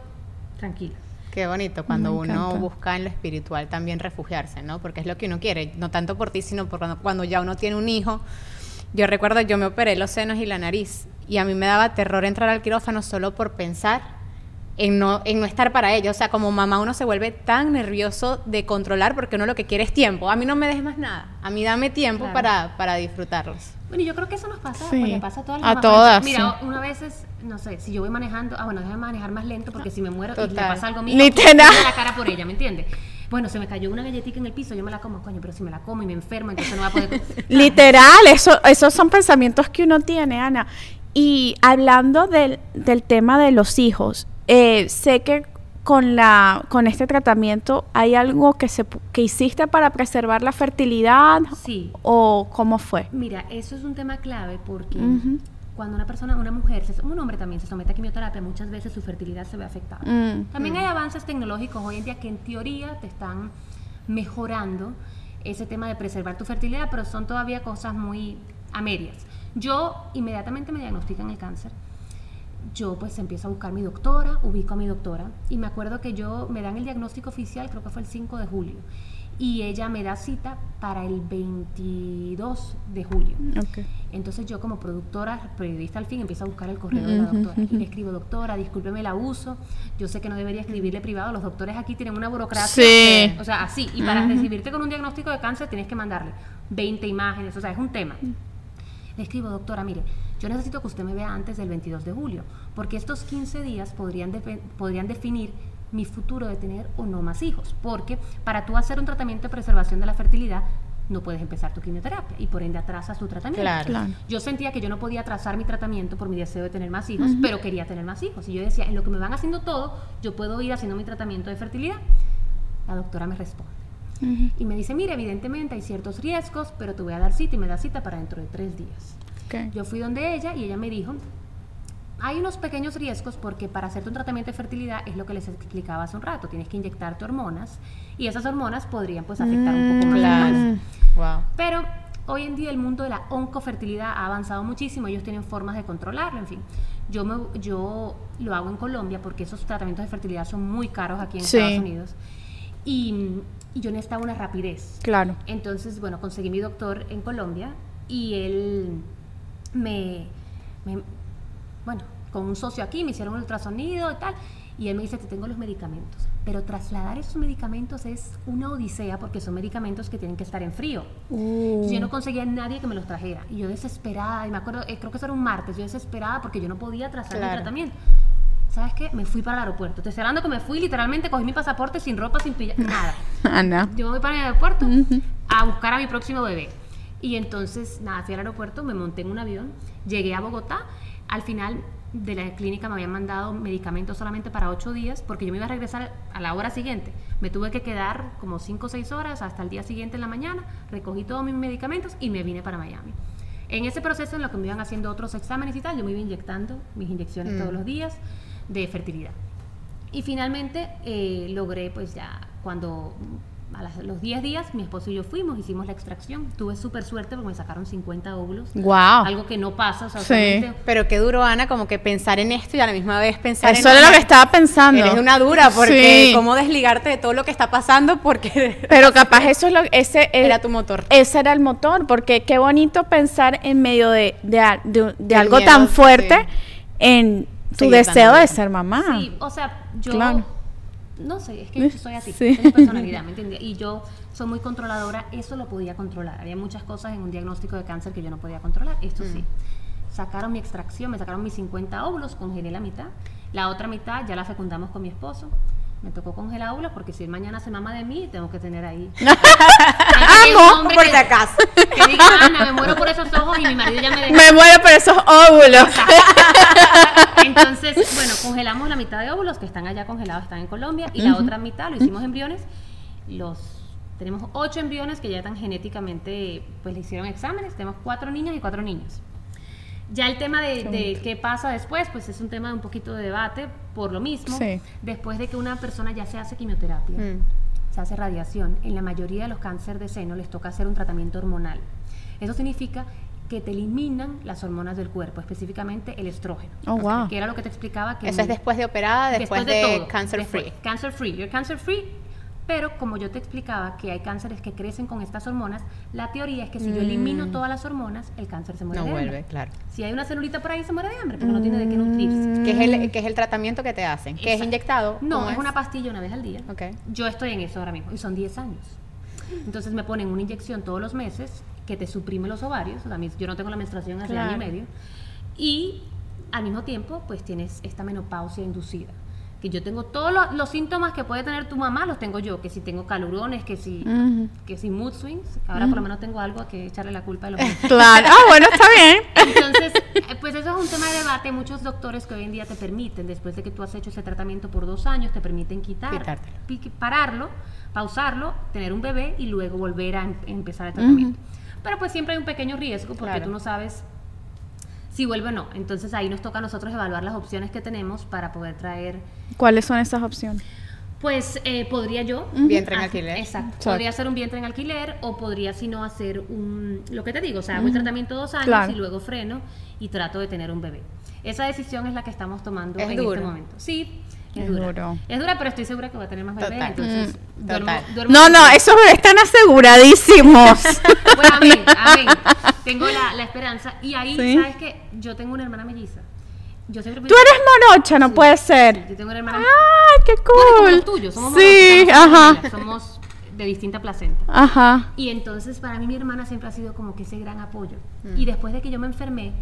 tranquila. Qué bonito cuando Me uno encanta. busca en lo espiritual también refugiarse, ¿no? Porque es lo que uno quiere, no tanto por ti, sino por cuando, cuando ya uno tiene un hijo. Yo recuerdo, yo me operé los senos y la nariz y a mí me daba terror entrar al quirófano solo por pensar en no, en no estar para ello. O sea, como mamá uno se vuelve tan nervioso de controlar porque uno lo que quiere es tiempo. A mí no me des más nada, a mí dame tiempo Claro. para, para disfrutarlos. Bueno, y yo creo que eso nos pasa, Sí. pues, le pasa a todas las A mamás. todas, Mira, sí. una vez es, no sé, si yo voy manejando, ah, bueno, déjame manejar más lento porque si me muero y le Total. pasa algo mío, Literal. me da la cara por ella, ¿me entiendes? Bueno, se me cayó una galletita en el piso, yo me la como, coño, pero si me la como y me enfermo, entonces no voy a poder... Literal, eso, esos son pensamientos que uno tiene, Ana. Y hablando del, del tema de los hijos, eh, sé que con la con este tratamiento hay algo que se que hiciste para preservar la fertilidad Sí. o cómo fue. Mira, eso es un tema clave porque cuando una persona, una mujer, se- un hombre también se somete a quimioterapia, muchas veces su fertilidad se ve afectada. Mm. También hay avances tecnológicos hoy en día que en teoría te están mejorando ese tema de preservar tu fertilidad, pero son todavía cosas muy a medias. Yo inmediatamente me diagnostican el cáncer. Yo pues empiezo a buscar mi doctora, ubico a mi doctora y me acuerdo que yo me dan el diagnóstico oficial, creo que fue el 5 de julio, y ella me da cita para el 22 de julio. Ok. Entonces yo como productora, periodista al fin, empiezo a buscar el correo de la doctora y le escribo, doctora, discúlpeme el abuso, yo sé que no debería escribirle privado, los doctores aquí tienen una burocracia, Sí. que- o sea, así, y para recibirte con un diagnóstico de cáncer tienes que mandarle 20 imágenes, o sea, es un tema. Le escribo, doctora, mire, yo necesito que usted me vea antes del 22 de julio, porque estos 15 días podrían, podrían definir mi futuro de tener o no más hijos, porque para tú hacer un tratamiento de preservación de la fertilidad, no puedes empezar tu quimioterapia y por ende atrasas tu tratamiento. Claro. Claro. Yo sentía que yo no podía atrasar mi tratamiento por mi deseo de tener más hijos, pero quería tener más hijos. Y yo decía, en lo que me van haciendo todo, yo puedo ir haciendo mi tratamiento de fertilidad. La doctora me responde. Y me dice, mira, evidentemente hay ciertos riesgos, pero te voy a dar cita y me da cita para dentro de tres días. Yo fui donde ella y ella me dijo, hay unos pequeños riesgos porque para hacerte un tratamiento de fertilidad es lo que les explicaba hace un rato, tienes que inyectarte hormonas y esas hormonas podrían pues afectar un poco más. Claro. cáncer. Wow. Pero hoy en día el mundo de la oncofertilidad ha avanzado muchísimo, ellos tienen formas de controlarlo, en fin. Yo, me, yo lo hago en Colombia porque esos tratamientos de fertilidad son muy caros aquí en Sí. Estados Unidos. Y, y yo necesitaba una rapidez. Claro. Entonces, bueno, conseguí mi doctor en Colombia y él me, me- bueno, con un socio aquí me hicieron un ultrasonido y tal, y él me dice, te tengo los medicamentos, pero trasladar esos medicamentos es una odisea porque son medicamentos que tienen que estar en frío. Yo no conseguía a nadie que me los trajera, y yo desesperada, y me acuerdo, eh, creo que eso era un martes, yo desesperada porque yo no podía trazar mi Claro. tratamiento. ¿Sabes qué? Me fui para el aeropuerto. Te estoy hablando que me fui, literalmente cogí mi pasaporte sin ropa, sin pijama, nada. Ana. Yo me voy para el aeropuerto a buscar a mi próximo bebé. Y entonces, nada, fui al aeropuerto, me monté en un avión, llegué a Bogotá. Al final de la clínica me habían mandado medicamentos solamente para ocho días porque yo me iba a regresar a la hora siguiente. Me tuve que quedar como cinco o seis horas hasta el día siguiente en la mañana, recogí todos mis medicamentos y me vine para Miami. En ese proceso en lo que me iban haciendo otros exámenes y tal, yo me iba inyectando mis inyecciones todos los días de fertilidad. Y finalmente eh, logré, pues ya, cuando a las- los 10 días, mi esposo y yo fuimos, hicimos la extracción. Tuve súper suerte porque me sacaron 50 óvulos. Wow. Algo que no pasa, o sea, Sí. Pero qué duro, Ana, como que pensar en esto y a la misma vez pensar en... Eso era lo que estaba pensando. Eres una dura, porque Sí. cómo desligarte de todo lo que está pasando porque Pero capaz eso es lo ese eh, era tu motor. Ese era el motor, porque qué bonito pensar en medio de, de, de- algo miedo, tan fuerte sí. en tu Seguir deseo de ser mamá. Sí, o sea, yo Claro. No sé, es que yo soy así, Sí. es mi personalidad, ¿me entiendes? Y yo soy muy controladora, eso lo podía controlar. Había muchas cosas en un diagnóstico de cáncer que yo no podía controlar, esto sí. Sacaron mi extracción, me sacaron mis 50 óvulos, congelé la mitad. La otra mitad ya la fecundamos con mi esposo. Me tocó congelar óvulos porque si él mañana se mama de mí, tengo que tener ahí. Amo, por si acaso. Que diga, Ana, me muero por esos ojos y mi marido ya me dejó. Me muero por esos óvulos. Entonces, bueno, congelamos la mitad de óvulos que están allá congelados, están en Colombia, y la otra mitad lo hicimos embriones. los tenemos ocho embriones que ya están genéticamente, pues le hicieron exámenes, tenemos cuatro niñas y cuatro niños. Ya el tema de, de qué pasa después, pues es un tema de un poquito de debate por lo mismo. Sí. Después de que una persona ya se hace quimioterapia, Mm. se hace radiación, en la mayoría de los cánceres de seno les toca hacer un tratamiento hormonal. Eso significa que te eliminan las hormonas del cuerpo, específicamente el estrógeno. Oh, wow. Que era lo que te explicaba que Eso es después de operada, después, de, todo, cancer después, free. Cancer free. You're cancer free. Pero como yo te explicaba que hay cánceres que crecen con estas hormonas, la teoría es que si yo elimino todas las hormonas, el cáncer se muere Mm. No de vuelve, hambre. claro. Si hay una celulita por ahí, se muere de hambre, porque no tiene de qué nutrirse. ¿Qué es, el, qué es el tratamiento que te hacen? ¿Que es inyectado? No, ¿Cómo es una pastilla una vez al día. Ok. Yo estoy en eso ahora mismo y son 10 años. Entonces me ponen una inyección todos los meses que te suprime los ovarios. o sea, yo no tengo la menstruación hace año y medio. Y al mismo tiempo, pues tienes esta menopausia inducida. Que yo tengo todos los, los síntomas que puede tener tu mamá, los tengo yo. Que si tengo calurones, que si, Ujú. que si mood swings. que Ahora por lo menos tengo algo a que echarle la culpa de los. Claro. Ah, bueno, está bien. Entonces, eh, pues eso es un tema de debate. Muchos doctores que hoy en día te permiten, después de que tú has hecho ese tratamiento por dos años, te permiten quitar, Quitártelo. pi- pararlo, pausarlo, tener un bebé y luego volver a em- empezar el tratamiento. Pero pues siempre hay un pequeño riesgo porque Claro. tú no sabes si vuelve o no. Entonces ahí nos toca a nosotros evaluar las opciones que tenemos para poder traer ¿Cuáles son esas opciones? pues eh, podría yo. Vientre en hacer- alquiler. Exacto. Exacto. Podría hacer un vientre en alquiler o podría, si no, hacer un. Lo que te digo, o sea, hago el tratamiento dos años Claro. y luego freno y trato de tener un bebé. Esa decisión es la que estamos tomando Es en duro. este momento. Sí, es, Es dura. duro. Es dura, pero estoy segura que voy a tener más bebés. Total. Entonces, Mm, duermo- duermo No, no, esos bebés están aseguradísimos. Bueno, amén, amén. Tengo la, la esperanza. Y ahí, Sí. ¿sabes qué? Yo tengo una hermana melliza. Yo siempre Tú eres morocha, no puede ser. Yo tengo una hermana ¡Ay, qué Bueno, cool! los tuyos, somos sí, somos ajá. familia, somos de distinta placenta. Ajá. Y entonces para mí mi hermana siempre ha sido como que ese gran apoyo. Mm. Y después de que yo me enfermé,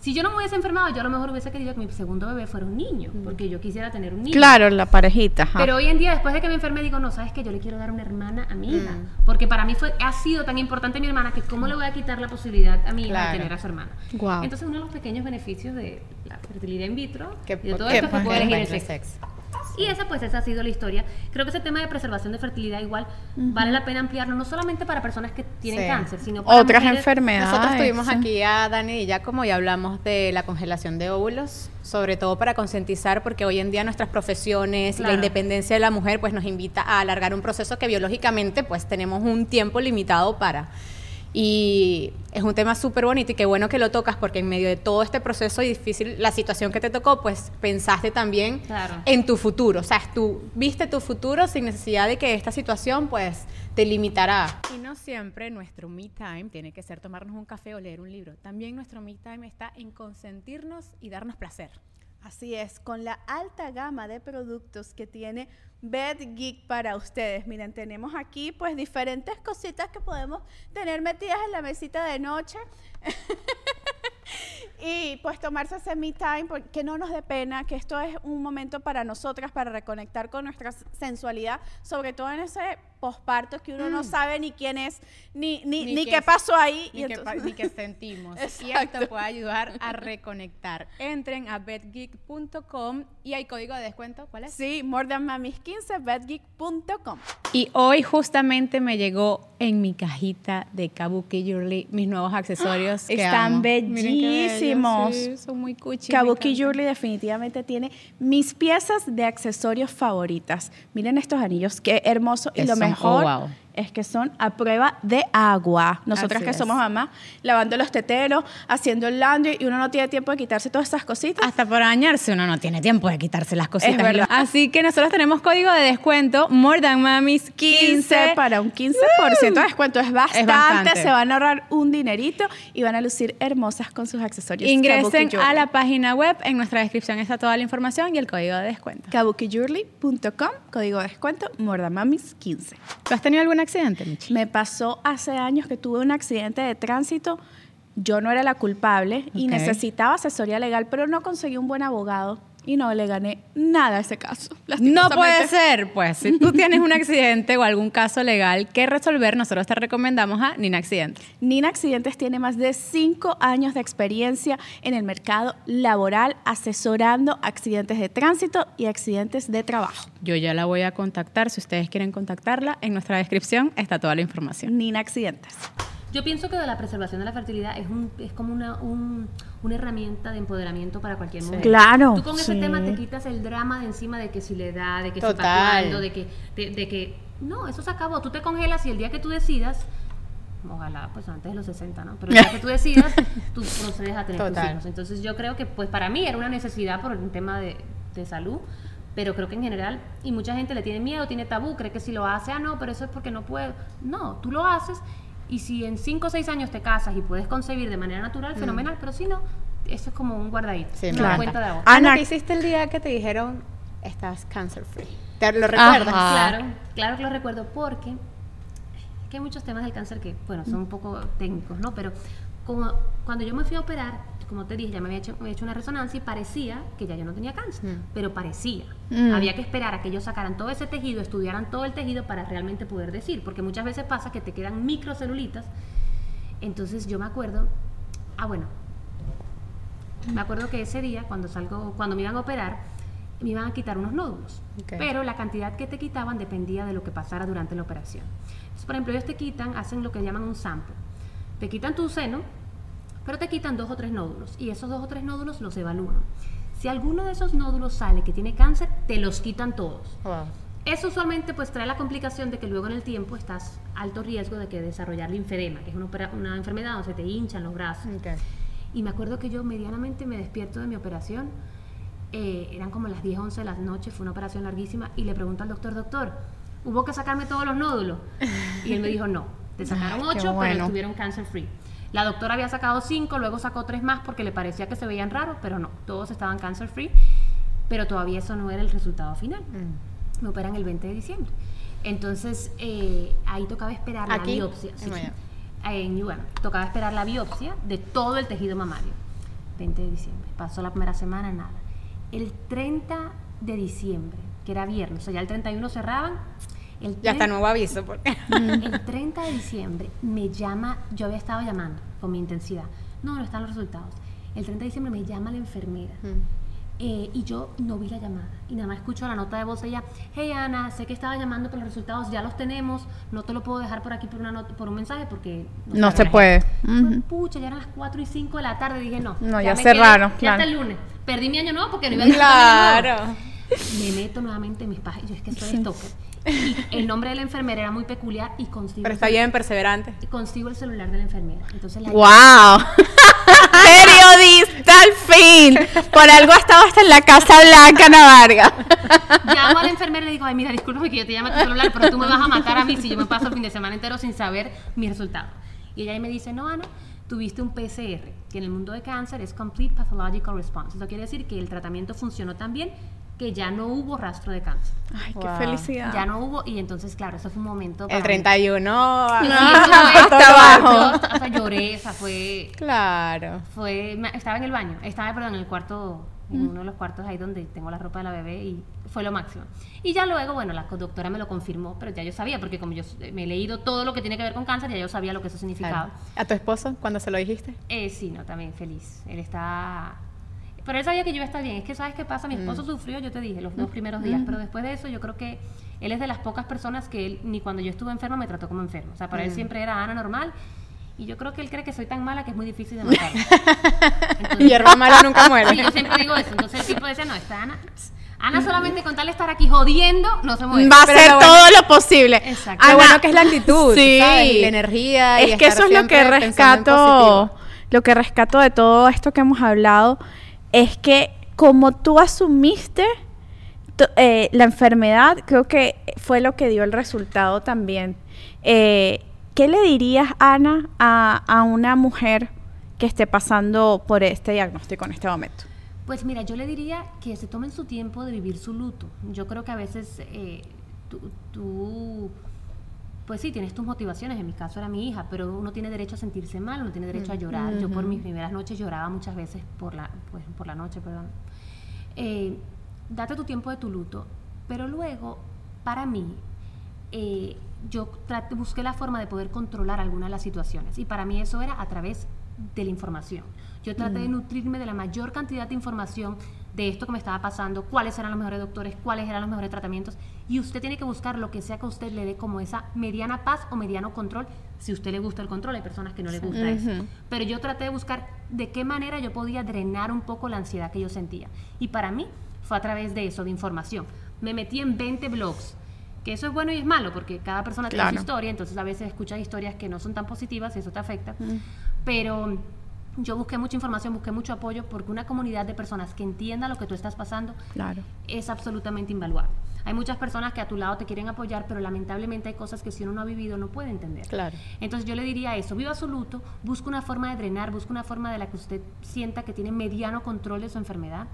si yo no me hubiese enfermado, yo a lo mejor hubiese querido que mi segundo bebé fuera un niño, porque yo quisiera tener un niño. Mm. Claro, la parejita. ajá. Pero hoy en día, después de que me enfermé, digo, no, ¿sabes qué? Yo le quiero dar una hermana a mi hija. Mm. Porque para mí fue, ha sido tan importante mi hermana que cómo le voy a quitar la posibilidad a mi hija Claro. de tener a su hermana. Guau. Entonces, uno de los pequeños beneficios de la fertilidad in vitro Que, de todo que esto es que pues, puedo elegir el sexo. Y esa pues esa ha sido la historia. Creo que ese tema de preservación de fertilidad igual vale la pena ampliarlo no solamente para personas que tienen Sí. cáncer, sino para Otras mujeres- enfermedades. Nosotros tuvimos sí. aquí a Dani y Giacomo y hablamos de la congelación de óvulos, sobre todo para concientizar, porque hoy en día nuestras profesiones y la independencia de la mujer pues nos invita a alargar un proceso que biológicamente pues tenemos un tiempo limitado para. Y es un tema súper bonito y qué bueno que lo tocas porque en medio de todo este proceso y difícil, la situación que te tocó, pues pensaste también Claro. en tu futuro. O sea, tú viste tu futuro sin necesidad de que esta situación pues te limitará. Y no siempre nuestro me time tiene que ser tomarnos un café o leer un libro. También nuestro me time está en consentirnos y darnos placer. Así es, con la alta gama de productos que tiene Bed Geek para ustedes. Miren, tenemos aquí pues diferentes cositas que podemos tener metidas en la mesita de noche. y pues tomarse ese me time, por- que no nos dé pena, que esto es un momento para nosotras, para reconectar con nuestra sensualidad, sobre todo en ese posparto que uno no sabe ni quién es, ni, ni, ni, qué pasó ahí. Ni, y ni que sentimos. y esto puede ayudar a reconectar. Entren a betgeek.com y hay código de descuento. ¿Cuál es? Sí, more than mamis 15, bedgeek.com. Y hoy justamente me llegó en mi cajita de Kabuki Jewelry mis nuevos accesorios. que Están amo. Miren sí, son muy cuchi. Kabuki. Jewelry definitivamente tiene mis piezas de accesorios favoritas. Miren estos anillos, qué hermoso. Y lo son- mejor oh, wow. Es que son a prueba de agua. Nosotras Así que es. somos mamás, lavando los teteros, haciendo el laundry y uno no tiene tiempo de quitarse todas esas cositas. Hasta para bañarse uno no tiene tiempo de quitarse las cositas. Es verdad. Así que nosotros tenemos código de descuento More Than Mamis 15 15 para un 15% de descuento. Es bastante, bastante. se van a ahorrar un dinerito y van a lucir hermosas con sus accesorios. Ingresen a la página web, en nuestra descripción está toda la información y el código de descuento. kabukijewelry.com, código de descuento, Mordamamis15. ¿Tú has tenido algún accidente, Michi? Me pasó hace años que tuve un accidente de tránsito. Yo no era la culpable y necesitaba asesoría legal, pero no conseguí un buen abogado. Y no le gané nada a ese caso. No puede ser. Pues si tú tienes un accidente o algún caso legal que resolver, nosotros te recomendamos a Nina Accidentes. Nina Accidentes tiene más de cinco años de experiencia en el mercado laboral asesorando accidentes de tránsito y accidentes de trabajo. Yo ya la voy a contactar. Si ustedes quieren contactarla, en nuestra descripción está toda la información. Nina Accidentes. Yo pienso que de la preservación de la fertilidad es, un, es como una, un- una herramienta de empoderamiento para cualquier mujer. Claro, Tú con ese sí. tema te quitas el drama de encima de que si le da, de que si Total. para cuándo, de que, de, de que... No, eso se acabó. Tú te congelas y el día que tú decidas, ojalá pues antes de los 60, ¿no? Pero el día que tú decidas, tú procedes a tener tus Total. hijos. Entonces yo creo que pues para mí era una necesidad por un tema de, de salud. Pero creo que en general, y mucha gente le tiene miedo, tiene tabú, cree que si lo hace, ah, no, pero eso es porque no puedo. No, tú lo haces y si en 5 o 6 años te casas y puedes concebir de manera natural, fenomenal, pero si no, eso es como un guardadito, Sí, una cuenta de ahorro. Ana, Ana- ¿qué hiciste el día que te dijeron estás cancer free? ¿Te lo recuerdas? Ajá. Claro, claro que lo recuerdo porque es que hay muchos temas del cáncer que, bueno, son un poco técnicos, ¿no? Pero como cuando yo me fui a operar, como te dije, ya me había hecho, me había hecho una resonancia y parecía que ya yo no tenía cáncer, pero parecía. Había que esperar a que ellos sacaran todo ese tejido, estudiaran todo el tejido para realmente poder decir, porque muchas veces pasa que te quedan microcelulitas. Entonces yo me acuerdo, ah, bueno, me acuerdo que ese día, cuando salgo, cuando me iban a operar, me iban a quitar unos nódulos. Pero la cantidad que te quitaban dependía de lo que pasara durante la operación. Entonces, por ejemplo, ellos te quitan, hacen lo que llaman un sample. Te quitan tu seno, pero te quitan dos o tres nódulos. Y esos dos o tres nódulos los evalúan. Si alguno de esos nódulos sale que tiene cáncer, te los quitan todos. Wow. Eso usualmente pues trae la complicación de que luego en el tiempo estás alto riesgo de que desarrollar linfedema, que es una, enfermedad donde se te hinchan los brazos. Y me acuerdo que yo medianamente me despierto de mi operación, eh, eran como las 10, 11 de la noche, fue una operación larguísima, y le pregunto al doctor, doctor, ¿hubo que sacarme todos los nódulos? Y él me dijo, no, te sacaron Ay, qué 8, pero bueno. estuvieron cancer free. La doctora había sacado 5, luego sacó 3 más porque le parecía que se veían raros, pero no, todos estaban cancer free, pero todavía eso no era el resultado final. Mm. Me operan el 20 de diciembre. Entonces, eh, ahí tocaba esperar la biopsia. En sí, en. Tocaba esperar la biopsia de todo el tejido mamario. 20 de diciembre. Pasó la primera semana, nada. El 30 de diciembre, que era viernes, o sea, ya el 31 cerraban. El Ya está 30 nuevo aviso. Porque... el 30 de diciembre me llama, yo había estado llamando con mi intensidad. No, no están los resultados. El 30 de diciembre me llama la enfermera. eh, y yo no vi la llamada. Y nada más escucho la nota de voz de ella. Hey Ana, sé que estaba llamando, pero los resultados ya los tenemos. No te lo puedo dejar por aquí por, una nota- por un mensaje porque No sabe se puede. gente". Ujú. Pucha, ya eran las 4 y 5 de la tarde. Dije, no. No, ya cerraron, quedé- Ya claro. hasta el lunes. Perdí mi año nuevo porque no iba a. Claro. Me meto nuevamente en mis páginas. Yo es que soy stalker. Y el nombre de la enfermera era muy peculiar y consigo, Pero está cel- bien perseverante. y consigo el celular de la enfermera. Entonces la ¡Wow! Periodista al fin. Por algo ha estado hasta en la Casa Blanca, Ana Vargas. llamo a la enfermera y le digo, ay, mira, discúlpame que yo te llame a tu celular, pero tú me vas a matar a mí si yo me paso el fin de semana entero sin saber mi resultado. Y ella ahí me dice, no, Ana, tuviste un PCR, que en el mundo de cáncer es Complete Pathological Response. Eso quiere decir que el tratamiento funcionó tan bien que ya no hubo rastro de cáncer. Ay, qué Wow. felicidad. Ya no hubo, y entonces, claro, eso fue un momento... El para mí. 31. Sí, ah, eso fue- hasta abajo. yo hasta lloré, o sea, fue Claro. fue estaba en el baño estaba perdón en el cuarto en uno de los cuartos ahí donde tengo la ropa de la bebé y fue lo máximo y ya luego bueno la doctora me lo confirmó pero ya yo sabía porque como yo me he leído todo lo que tiene que ver con cáncer ya yo sabía lo que eso significaba Claro. ¿A tu esposo cuando se lo dijiste? eh, sí no también feliz él está pero él sabía que yo iba a estar bien es que sabes qué pasa mi esposo sufrió yo te dije los dos primeros días pero después de eso yo creo que él es de las pocas personas que él ni cuando yo estuve enferma me trató como enfermo o sea para él siempre era Ana normal y yo creo que él cree que soy tan mala que es muy difícil de matar. Entonces- Hierba mala nunca muere. Sí, yo siempre digo eso. Entonces el tipo decía, no, esta Ana, Ana solamente con tal de estar aquí jodiendo, no se mueve. Va a hacer bueno- todo lo posible. Exacto. Lo Ana, bueno que es la actitud, Sí. ¿sabes? Y la energía. y Es que estar eso es lo que rescato, lo que rescato de todo esto que hemos hablado es que como tú asumiste eh, la enfermedad, creo que fue lo que dio el resultado también. Eh, ¿Qué le dirías, Ana, a, a una mujer que esté pasando por este diagnóstico en este momento? Pues mira, yo le diría que se tomen su tiempo de vivir su luto. Yo creo que a veces eh, tú, pues sí, tienes tus motivaciones. En mi caso era mi hija, pero uno tiene derecho a sentirse mal, uno tiene derecho a llorar. Yo por mis primeras noches lloraba muchas veces por la, pues, por la noche, perdón. eh, date tu tiempo de tu luto, pero luego, para mí, eh, yo traté- busqué la forma de poder controlar algunas de las situaciones y para mí eso era a través de la información. Yo traté de nutrirme de la mayor cantidad de información de esto que me estaba pasando, cuáles eran los mejores doctores, cuáles eran los mejores tratamientos y usted tiene que buscar lo que sea que a usted le dé como esa mediana paz o mediano control, si a usted le gusta el control, hay personas que no les gusta eso. Pero yo traté de buscar de qué manera yo podía drenar un poco la ansiedad que yo sentía y para mí fue a través de eso, de información. Me metí en 20 blogs, que eso es bueno y es malo, porque cada persona tiene su historia, entonces a veces escuchas historias que no son tan positivas y eso te afecta. Pero yo busqué mucha información, busqué mucho apoyo, porque una comunidad de personas que entienda lo que tú estás pasando Claro. es absolutamente invaluable. Hay muchas personas que a tu lado te quieren apoyar, pero lamentablemente hay cosas que si uno no ha vivido no puede entender. Claro. Entonces yo le diría eso, viva su luto, busca una forma de drenar, busca una forma de la que usted sienta que tiene mediano control de su enfermedad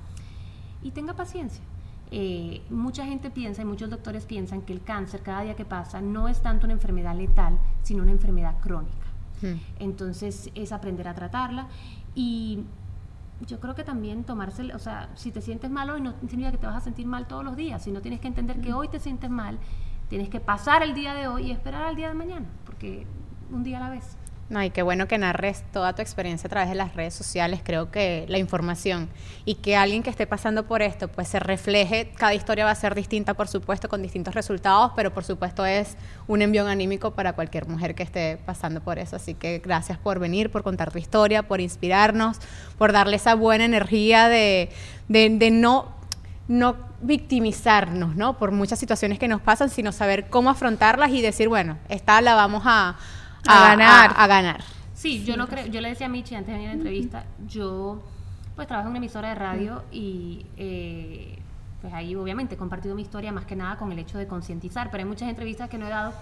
y tenga paciencia. Eh, mucha gente piensa y muchos doctores piensan que el cáncer cada día que pasa no es tanto una enfermedad letal, sino una enfermedad crónica. Entonces es aprender a tratarla y yo creo que también tomarse, o sea, si te sientes mal hoy no significa que te vas a sentir mal todos los días, sino tienes que entender que hoy te sientes mal, tienes que pasar el día de hoy y esperar al día de mañana, porque un día a la vez. No, y qué bueno que narres toda tu experiencia a través de las redes sociales. Creo que la información y que alguien que esté pasando por esto, pues se refleje. Cada historia va a ser distinta, por supuesto, con distintos resultados, pero por supuesto es un envión anímico para cualquier mujer que esté pasando por eso. Así que gracias por venir, por contar tu historia, por inspirarnos, por darle esa buena energía de, de, no no victimizarnos, ¿no? Por muchas situaciones que nos pasan, sino saber cómo afrontarlas y decir, bueno, esta la vamos a, A ganar. a ganar. Sí, yo no creo, yo le decía a Michi antes de venir a la entrevista, yo pues trabajo en una emisora de radio y eh, pues ahí obviamente he compartido mi historia más que nada con el hecho de concientizar, pero hay muchas entrevistas que no he dado,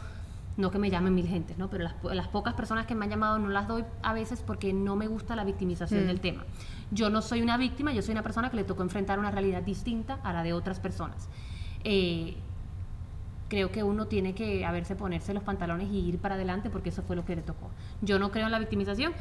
no que me llamen mil gentes, ¿no? Pero las, po- las pocas personas que me han llamado no las doy a veces porque no me gusta la victimización del tema. Yo no soy una víctima, yo soy una persona que le tocó enfrentar una realidad distinta a la de otras personas. Eh, creo que uno tiene que a verse ponerse los pantalones y ir para adelante porque eso fue lo que le tocó. Yo no creo en la victimización,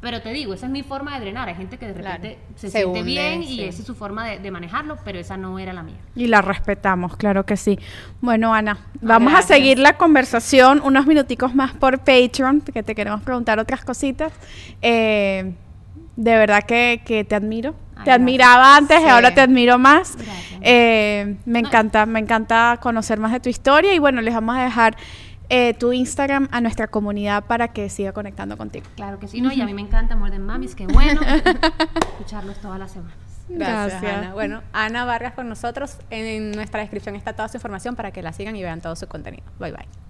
pero te digo, esa es mi forma de drenar. Hay gente que de Claro. repente se, Se siente hunde, bien sí. y esa es su forma de, de manejarlo, pero esa no era la mía. Y la respetamos, claro que sí. Bueno, Ana, vamos Gracias. a seguir la conversación unos minuticos más por Patreon, que te queremos preguntar otras cositas. Eh, de verdad que, que te admiro. Ay, te gracias. admiraba antes y ahora te admiro más. Eh, me encanta, me encanta conocer más de tu historia y bueno, les vamos a dejar eh, tu Instagram a nuestra comunidad para que siga conectando contigo. Claro que sí, ¿no? Y a mí me encanta More Than Mamis, qué bueno escucharlos todas las semanas. Gracias, Gracias. Ana. Bueno, Ana Vargas con nosotros. En nuestra descripción está toda su información para que la sigan y vean todo su contenido. Bye bye.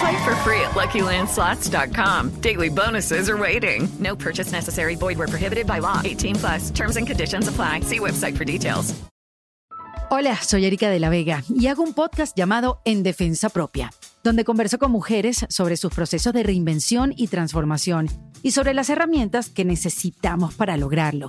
Play for free at LuckyLandSlots.com. Daily bonuses are waiting. No purchase necessary. Void where prohibited by law. 18 plus. Terms and conditions apply. See website for details. Hola, soy Erika de la Vega y hago un podcast llamado En Defensa Propia, donde converso con mujeres sobre sus procesos de reinvención y transformación y sobre las herramientas que necesitamos para lograrlo.